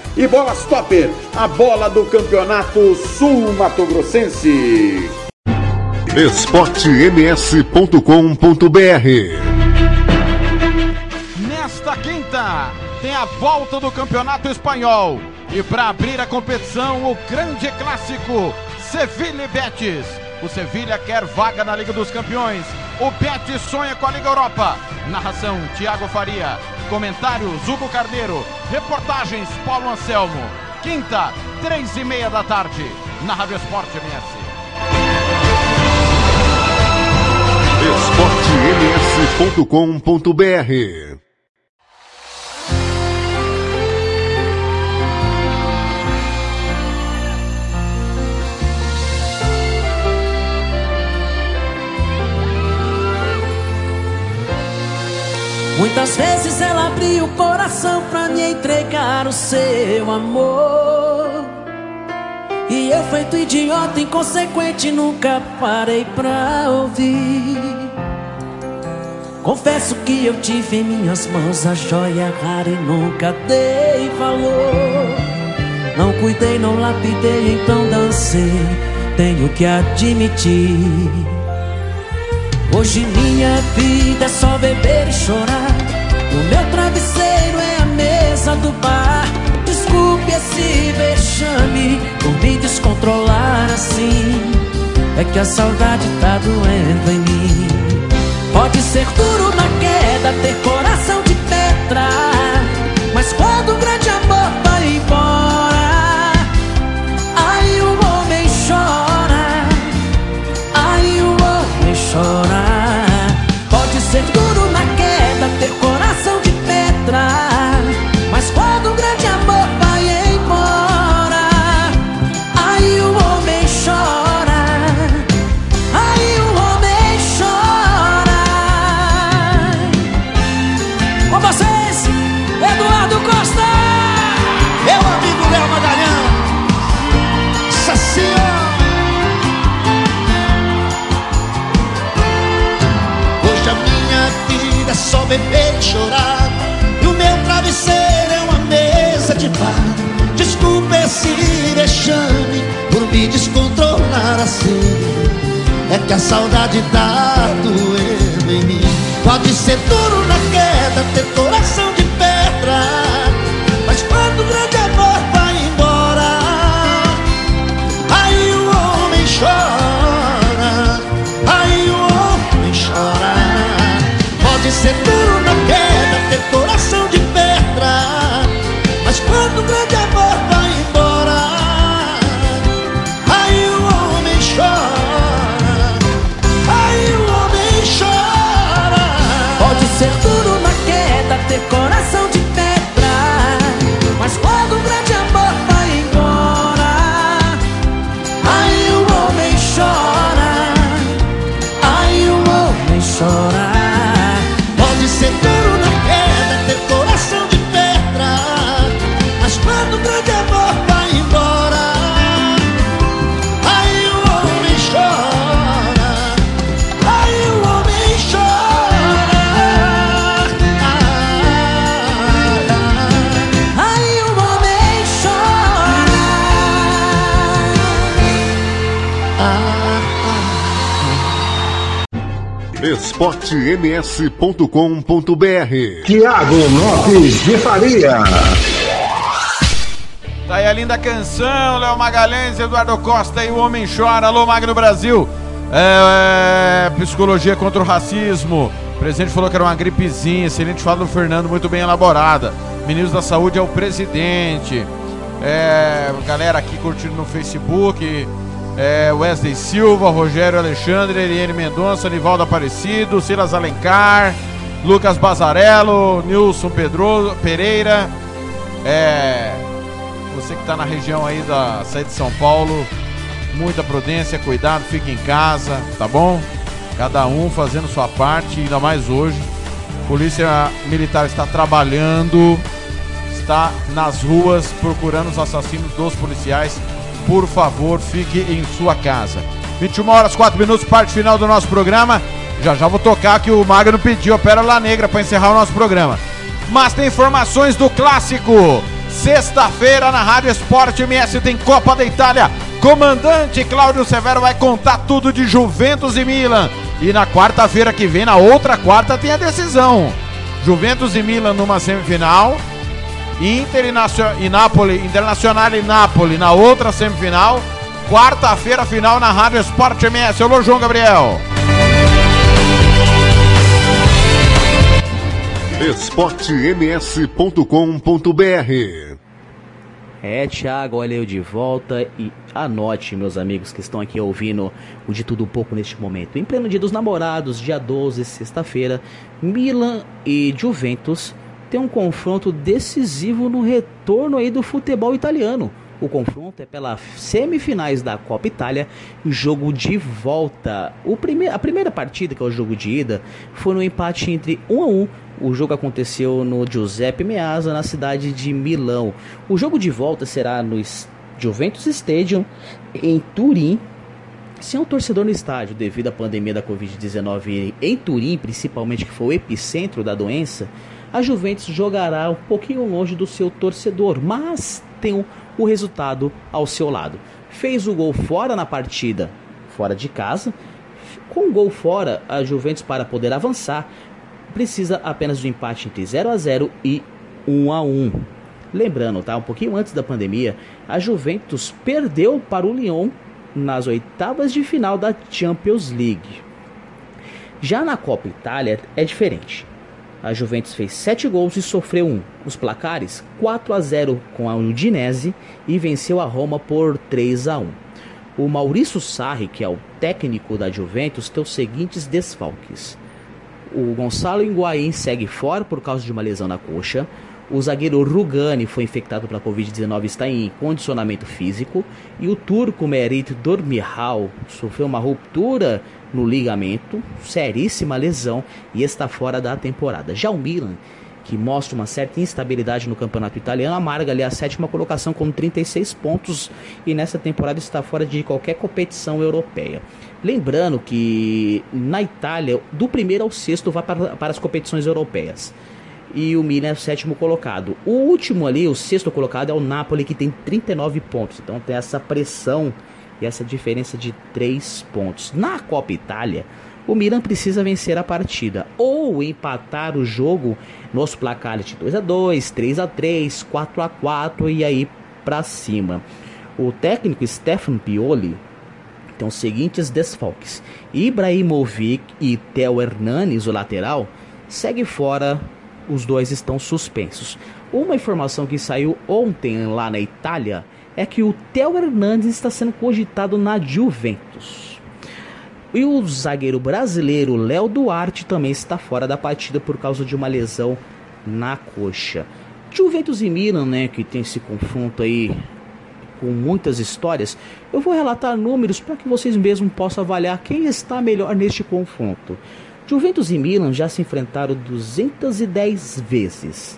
S7: E bola stopper, a bola do campeonato sul Mato Grossense.
S2: esportems.com.br
S4: Nesta quinta tem a volta do Campeonato Espanhol. E para abrir a competição, o grande clássico Sevilha e Betis. O Sevilha quer vaga na Liga dos Campeões. O Betis sonha com a Liga Europa. Narração: Tiago Faria. Comentários: Hugo Carneiro. Reportagens: Paulo Anselmo. Quinta, três e meia da tarde, na Rádio Esporte MS.
S2: esportems.com.br
S21: Muitas vezes ela abriu o coração pra me entregar o seu amor. E eu, feito idiota, inconsequente, nunca parei pra ouvir. Confesso que eu tive em minhas mãos a joia rara e nunca dei valor. Não cuidei, não lapidei, então dancei. Tenho que admitir. Hoje minha vida é só beber e chorar. O meu travesseiro é a mesa do bar. Desculpe esse vexame por me descontrolar assim. É que a saudade tá doendo em mim. Pode ser duro na queda, ter coração de pedra. Mas quando
S22: assim. É que a saudade tá doendo em mim. Pode ser duro na queda, ter coração de pedra. Mas quando o grande amor vai embora, aí o homem chora. Aí o homem chora. Pode ser duro
S2: esportems.com.br
S3: Tiago Lopes de Faria.
S4: Tá aí a linda canção, Léo Magalhães, Eduardo Costa e o Homem Chora. Alô, Magno Brasil. É, é, psicologia contra o racismo. O presidente falou que era uma gripezinha. Excelente fala do Fernando, muito bem elaborada. Ministro da Saúde é o presidente. É, galera aqui curtindo no Facebook. É, Wesley Silva, Rogério Alexandre, Eliane Mendonça, Nivaldo Aparecido, Silas Alencar, Lucas Bazarello, Nilson Pedro, Pereira. É, você que está na região aí da saída de São Paulo, muita prudência, cuidado, fique em casa, tá bom? Cada um fazendo sua parte, ainda mais hoje. Polícia Militar está trabalhando, está nas ruas procurando os assassinos dos policiais. Por favor, fique em sua casa. 21 horas 4 minutos, parte final do nosso programa. Já já vou tocar que o Magno pediu a Pérola Negra para encerrar o nosso programa. Mas tem informações do clássico. Sexta-feira na Rádio Esporte MS tem Copa da Itália. Comandante Cláudio Severo vai contar tudo de Juventus e Milan. E na quarta-feira que vem, na outra quarta, tem a decisão. Juventus e Milan numa semifinal. Inter e, Napoli, Internacional e Napoli na outra semifinal. Quarta-feira, final na Rádio Esporte MS. Alô, João Gabriel.
S2: esportems.com.br
S12: É, Thiago, olha eu de volta e anote, meus amigos que estão aqui ouvindo o de tudo um pouco neste momento. Em pleno dia dos namorados, dia 12, sexta-feira, Milan e Juventus têm um confronto decisivo no retorno aí do futebol italiano. O confronto é pelas semifinais da Copa Itália, jogo de volta. O prime a primeira partida, que é o jogo de ida, foi no empate entre 1 a 1. O jogo aconteceu no Giuseppe Meazza, na cidade de Milão. O jogo de volta será no Juventus Stadium, em Turim, sem o torcedor no estádio devido à pandemia da Covid-19 em Turim, principalmente que foi o epicentro da doença, a Juventus jogará um pouquinho longe do seu torcedor, mas tem o, resultado ao seu lado. Fez o gol fora na partida, fora de casa. Com o gol fora, a Juventus para poder avançar precisa apenas do empate entre 0 a 0 e 1 a 1. Lembrando, tá? Um pouquinho antes da pandemia, a Juventus perdeu para o Lyon nas oitavas de final da Champions League. Já na Copa Itália é diferente. A Juventus fez 7 gols e sofreu um. Os placares 4 a 0 com a Udinese e venceu a Roma por 3 a 1. O Maurício Sarri, que é o técnico da Juventus, tem os seguintes desfalques. O Gonçalo Higuaín segue fora por causa de uma lesão na coxa. O zagueiro Rugani foi infectado pela Covid-19 e está em condicionamento físico. E o turco Merit Dormihal sofreu uma ruptura no ligamento, seríssima lesão, e está fora da temporada. Já o Milan, que mostra uma certa instabilidade no campeonato italiano, amarga ali a sétima colocação com 36 pontos e nessa temporada está fora de qualquer competição europeia. Lembrando que na Itália, do primeiro ao sexto vai para, para as competições europeias. E o Milan é o sétimo colocado. O último ali, o sexto colocado, é o Napoli, que tem 39 pontos. Então tem essa pressão e essa diferença de 3 pontos. Na Copa Itália, o Milan precisa vencer a partida ou empatar o jogo nos placares de 2 a 2, 3 a 3, 4 a 4 e aí para cima. O técnico Stefan Pioli tem os seguintes desfalques: Ibrahimovic e Theo Hernanes, o lateral, segue fora. Os dois estão suspensos. Uma informação que saiu ontem lá na Itália é que o Theo Hernandes está sendo cogitado na Juventus. E o zagueiro brasileiro Léo Duarte também está fora da partida por causa de uma lesão na coxa. Juventus e Milan, né, que tem esse confronto aí com muitas histórias, eu vou relatar números para que vocês mesmos possam avaliar quem está melhor neste confronto. Juventus e Milan já se enfrentaram 210 vezes.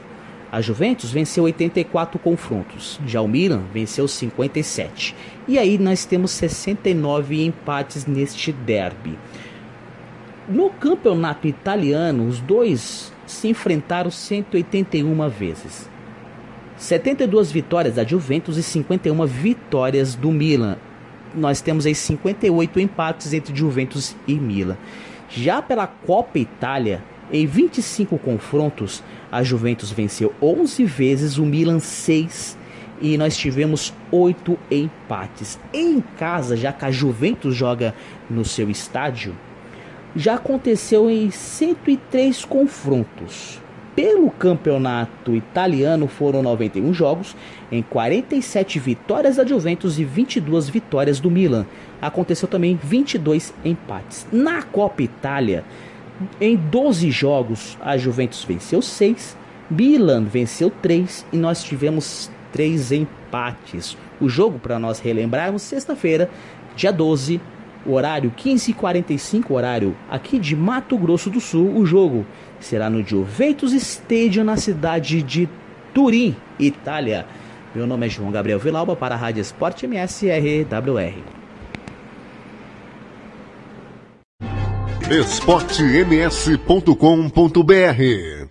S12: A Juventus venceu 84 confrontos, já o Milan venceu 57. E aí nós temos 69 empates neste derby. No campeonato italiano, os dois se enfrentaram 181 vezes. 72 vitórias da Juventus e 51 vitórias do Milan. Nós temos aí 58 empates entre Juventus e Milan. Já pela Copa Itália, em 25 confrontos, a Juventus venceu 11 vezes, o Milan 6 e nós tivemos 8 empates. Em casa, já que a Juventus joga no seu estádio, já aconteceu em 103 confrontos. Pelo campeonato italiano foram 91 jogos, em 47 vitórias da Juventus e 22 vitórias do Milan. Aconteceu também 22 empates. Na Copa Itália, em 12 jogos, a Juventus venceu 6, Milan venceu 3 e nós tivemos 3 empates. O jogo, para nós relembrarmos, sexta-feira, dia 12, horário 15h45, horário aqui de Mato Grosso do Sul. O jogo será no Juventus Stadium, na cidade de Turim, Itália. Meu nome é João Gabriel Vilauba para a Rádio Esporte MSRWR.
S2: esportems.com.br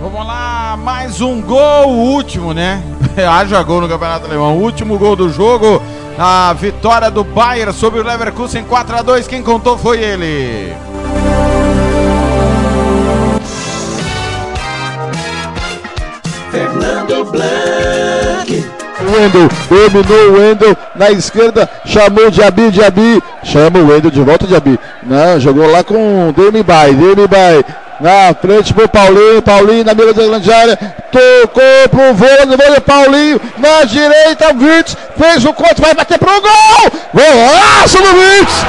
S4: Vamos lá, mais um gol, o último, né? Haja gol no Campeonato Alemão. O último gol do jogo, a vitória do Bayern sobre o Leverkusen 4 a 2 Quem contou foi ele.
S23: Fernando Blanc.
S5: Wendel, dominou o Wendel na esquerda, chamou Diaby, Diaby, chama o Wendel de volta, Diaby. Não, jogou lá com o Demibai, Demibai. Na frente pro Paulinho, Paulinho na mira da grande área, tocou pro vôlei, vôlei Paulinho, na direita, Virtus, fez o corte, vai bater pro gol! Golaço do Virtus!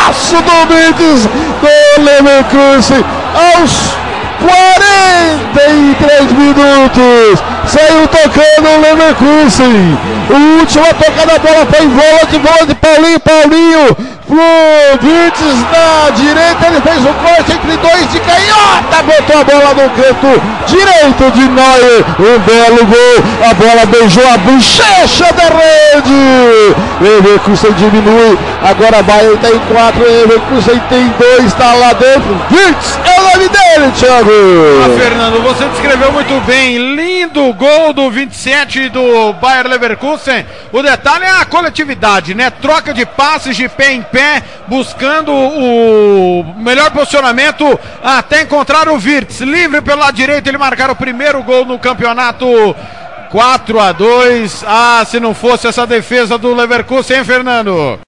S5: Golaço do Virtus, do Leverkusen, aos 43 minutos. Saiu tocando o Leverkusen. O último a da bola foi em bola de bola de Paulinho. Paulinho Virtus na direita. Ele fez o corte entre dois de canhota. Botou a bola no canto direito de Neuer. Um belo gol. A bola beijou a bochecha da rede. Leverkusen diminui. Agora vai tem quatro. Leverkusen tem dois. Está lá dentro. Virtus é o nome dele, Thiago.
S4: Ah, Fernando, você descreveu muito bem. Lindo gol do 27 do Bayer Leverkusen. O detalhe é a coletividade, né? Troca de passes de pé em pé, buscando o melhor posicionamento até encontrar o Virtus. Livre pelo lado direito, ele marcar o primeiro gol no campeonato. 4 a 2. Ah, se não fosse essa defesa do Leverkusen, hein, Fernando?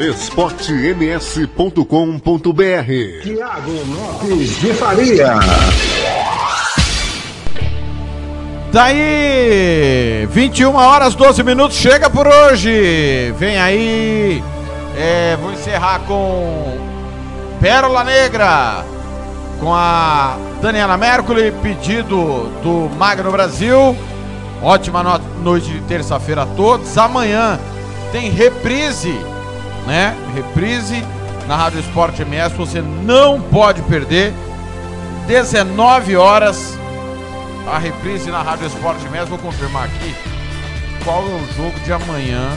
S2: esportems.com.br
S3: Tiago Lopes de Faria.
S4: Daí, 21 horas 12 minutos, chega por hoje. Vem aí, é, vou encerrar com Pérola Negra, com a Daniela Mercury, pedido do Magno Brasil. Ótima no noite de terça-feira a todos. Amanhã tem reprise, né? Reprise na Rádio Esporte MS, você não pode perder. 19 horas a reprise na Rádio Esporte Mesmo. Vou confirmar aqui qual é o jogo de amanhã.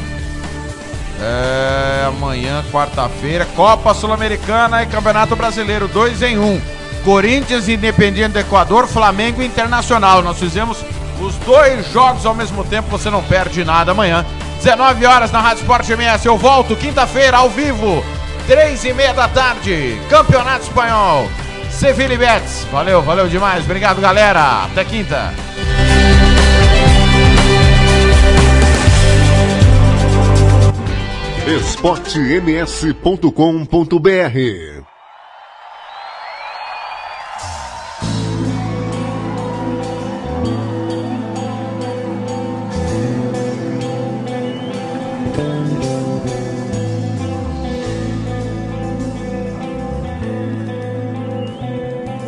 S4: É, amanhã, quarta-feira, Copa Sul-Americana e Campeonato Brasileiro, 2 em 1. Um. Corinthians, Independiente do Equador, Flamengo Internacional. Nós fizemos os dois jogos ao mesmo tempo, você não perde nada amanhã. 19 horas na Rádio Esporte MS. Eu volto quinta-feira ao vivo, 3 e meia da tarde. Campeonato Espanhol. Sevilla e Betis. Valeu, valeu demais. Obrigado, galera. Até quinta.
S2: esportems.com.br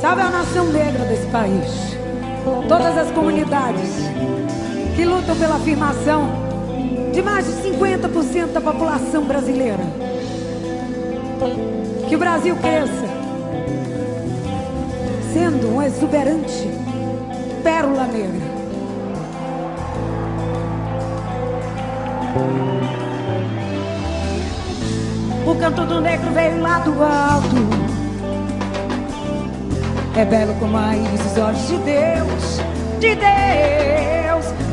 S24: Salve a nação negra desse país. Todas as comunidades que lutam pela afirmação de mais de 50% da população brasileira. Que o Brasil cresça, sendo um exuberante pérola negra. O canto do negro veio lá do alto. É belo como a os olhos de Deus, de Deus.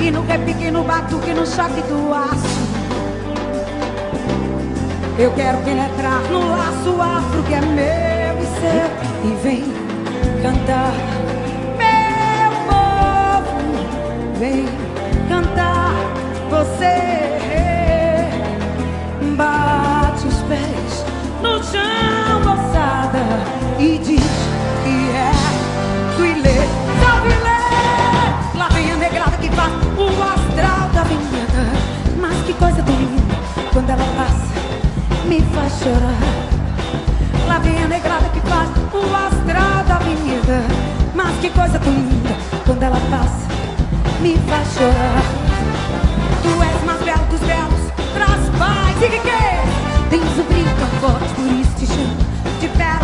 S24: E no repique, no batuque, no choque do aço. Eu quero penetrar no laço afro que é meu e seu E vem cantar. Meu povo, vem cantar Você. Bate os pés no chão, moçada E diz que é tu e lê, salve lê quando ela passa me faz chorar. Lá vem a negrada que faz o astral da avenida. Mas que coisa tão linda quando ela passa me faz chorar. Tu és mais belo dos belos, traz paz e riqueza. Tens o um brilho forte, por isso te chamo de pé.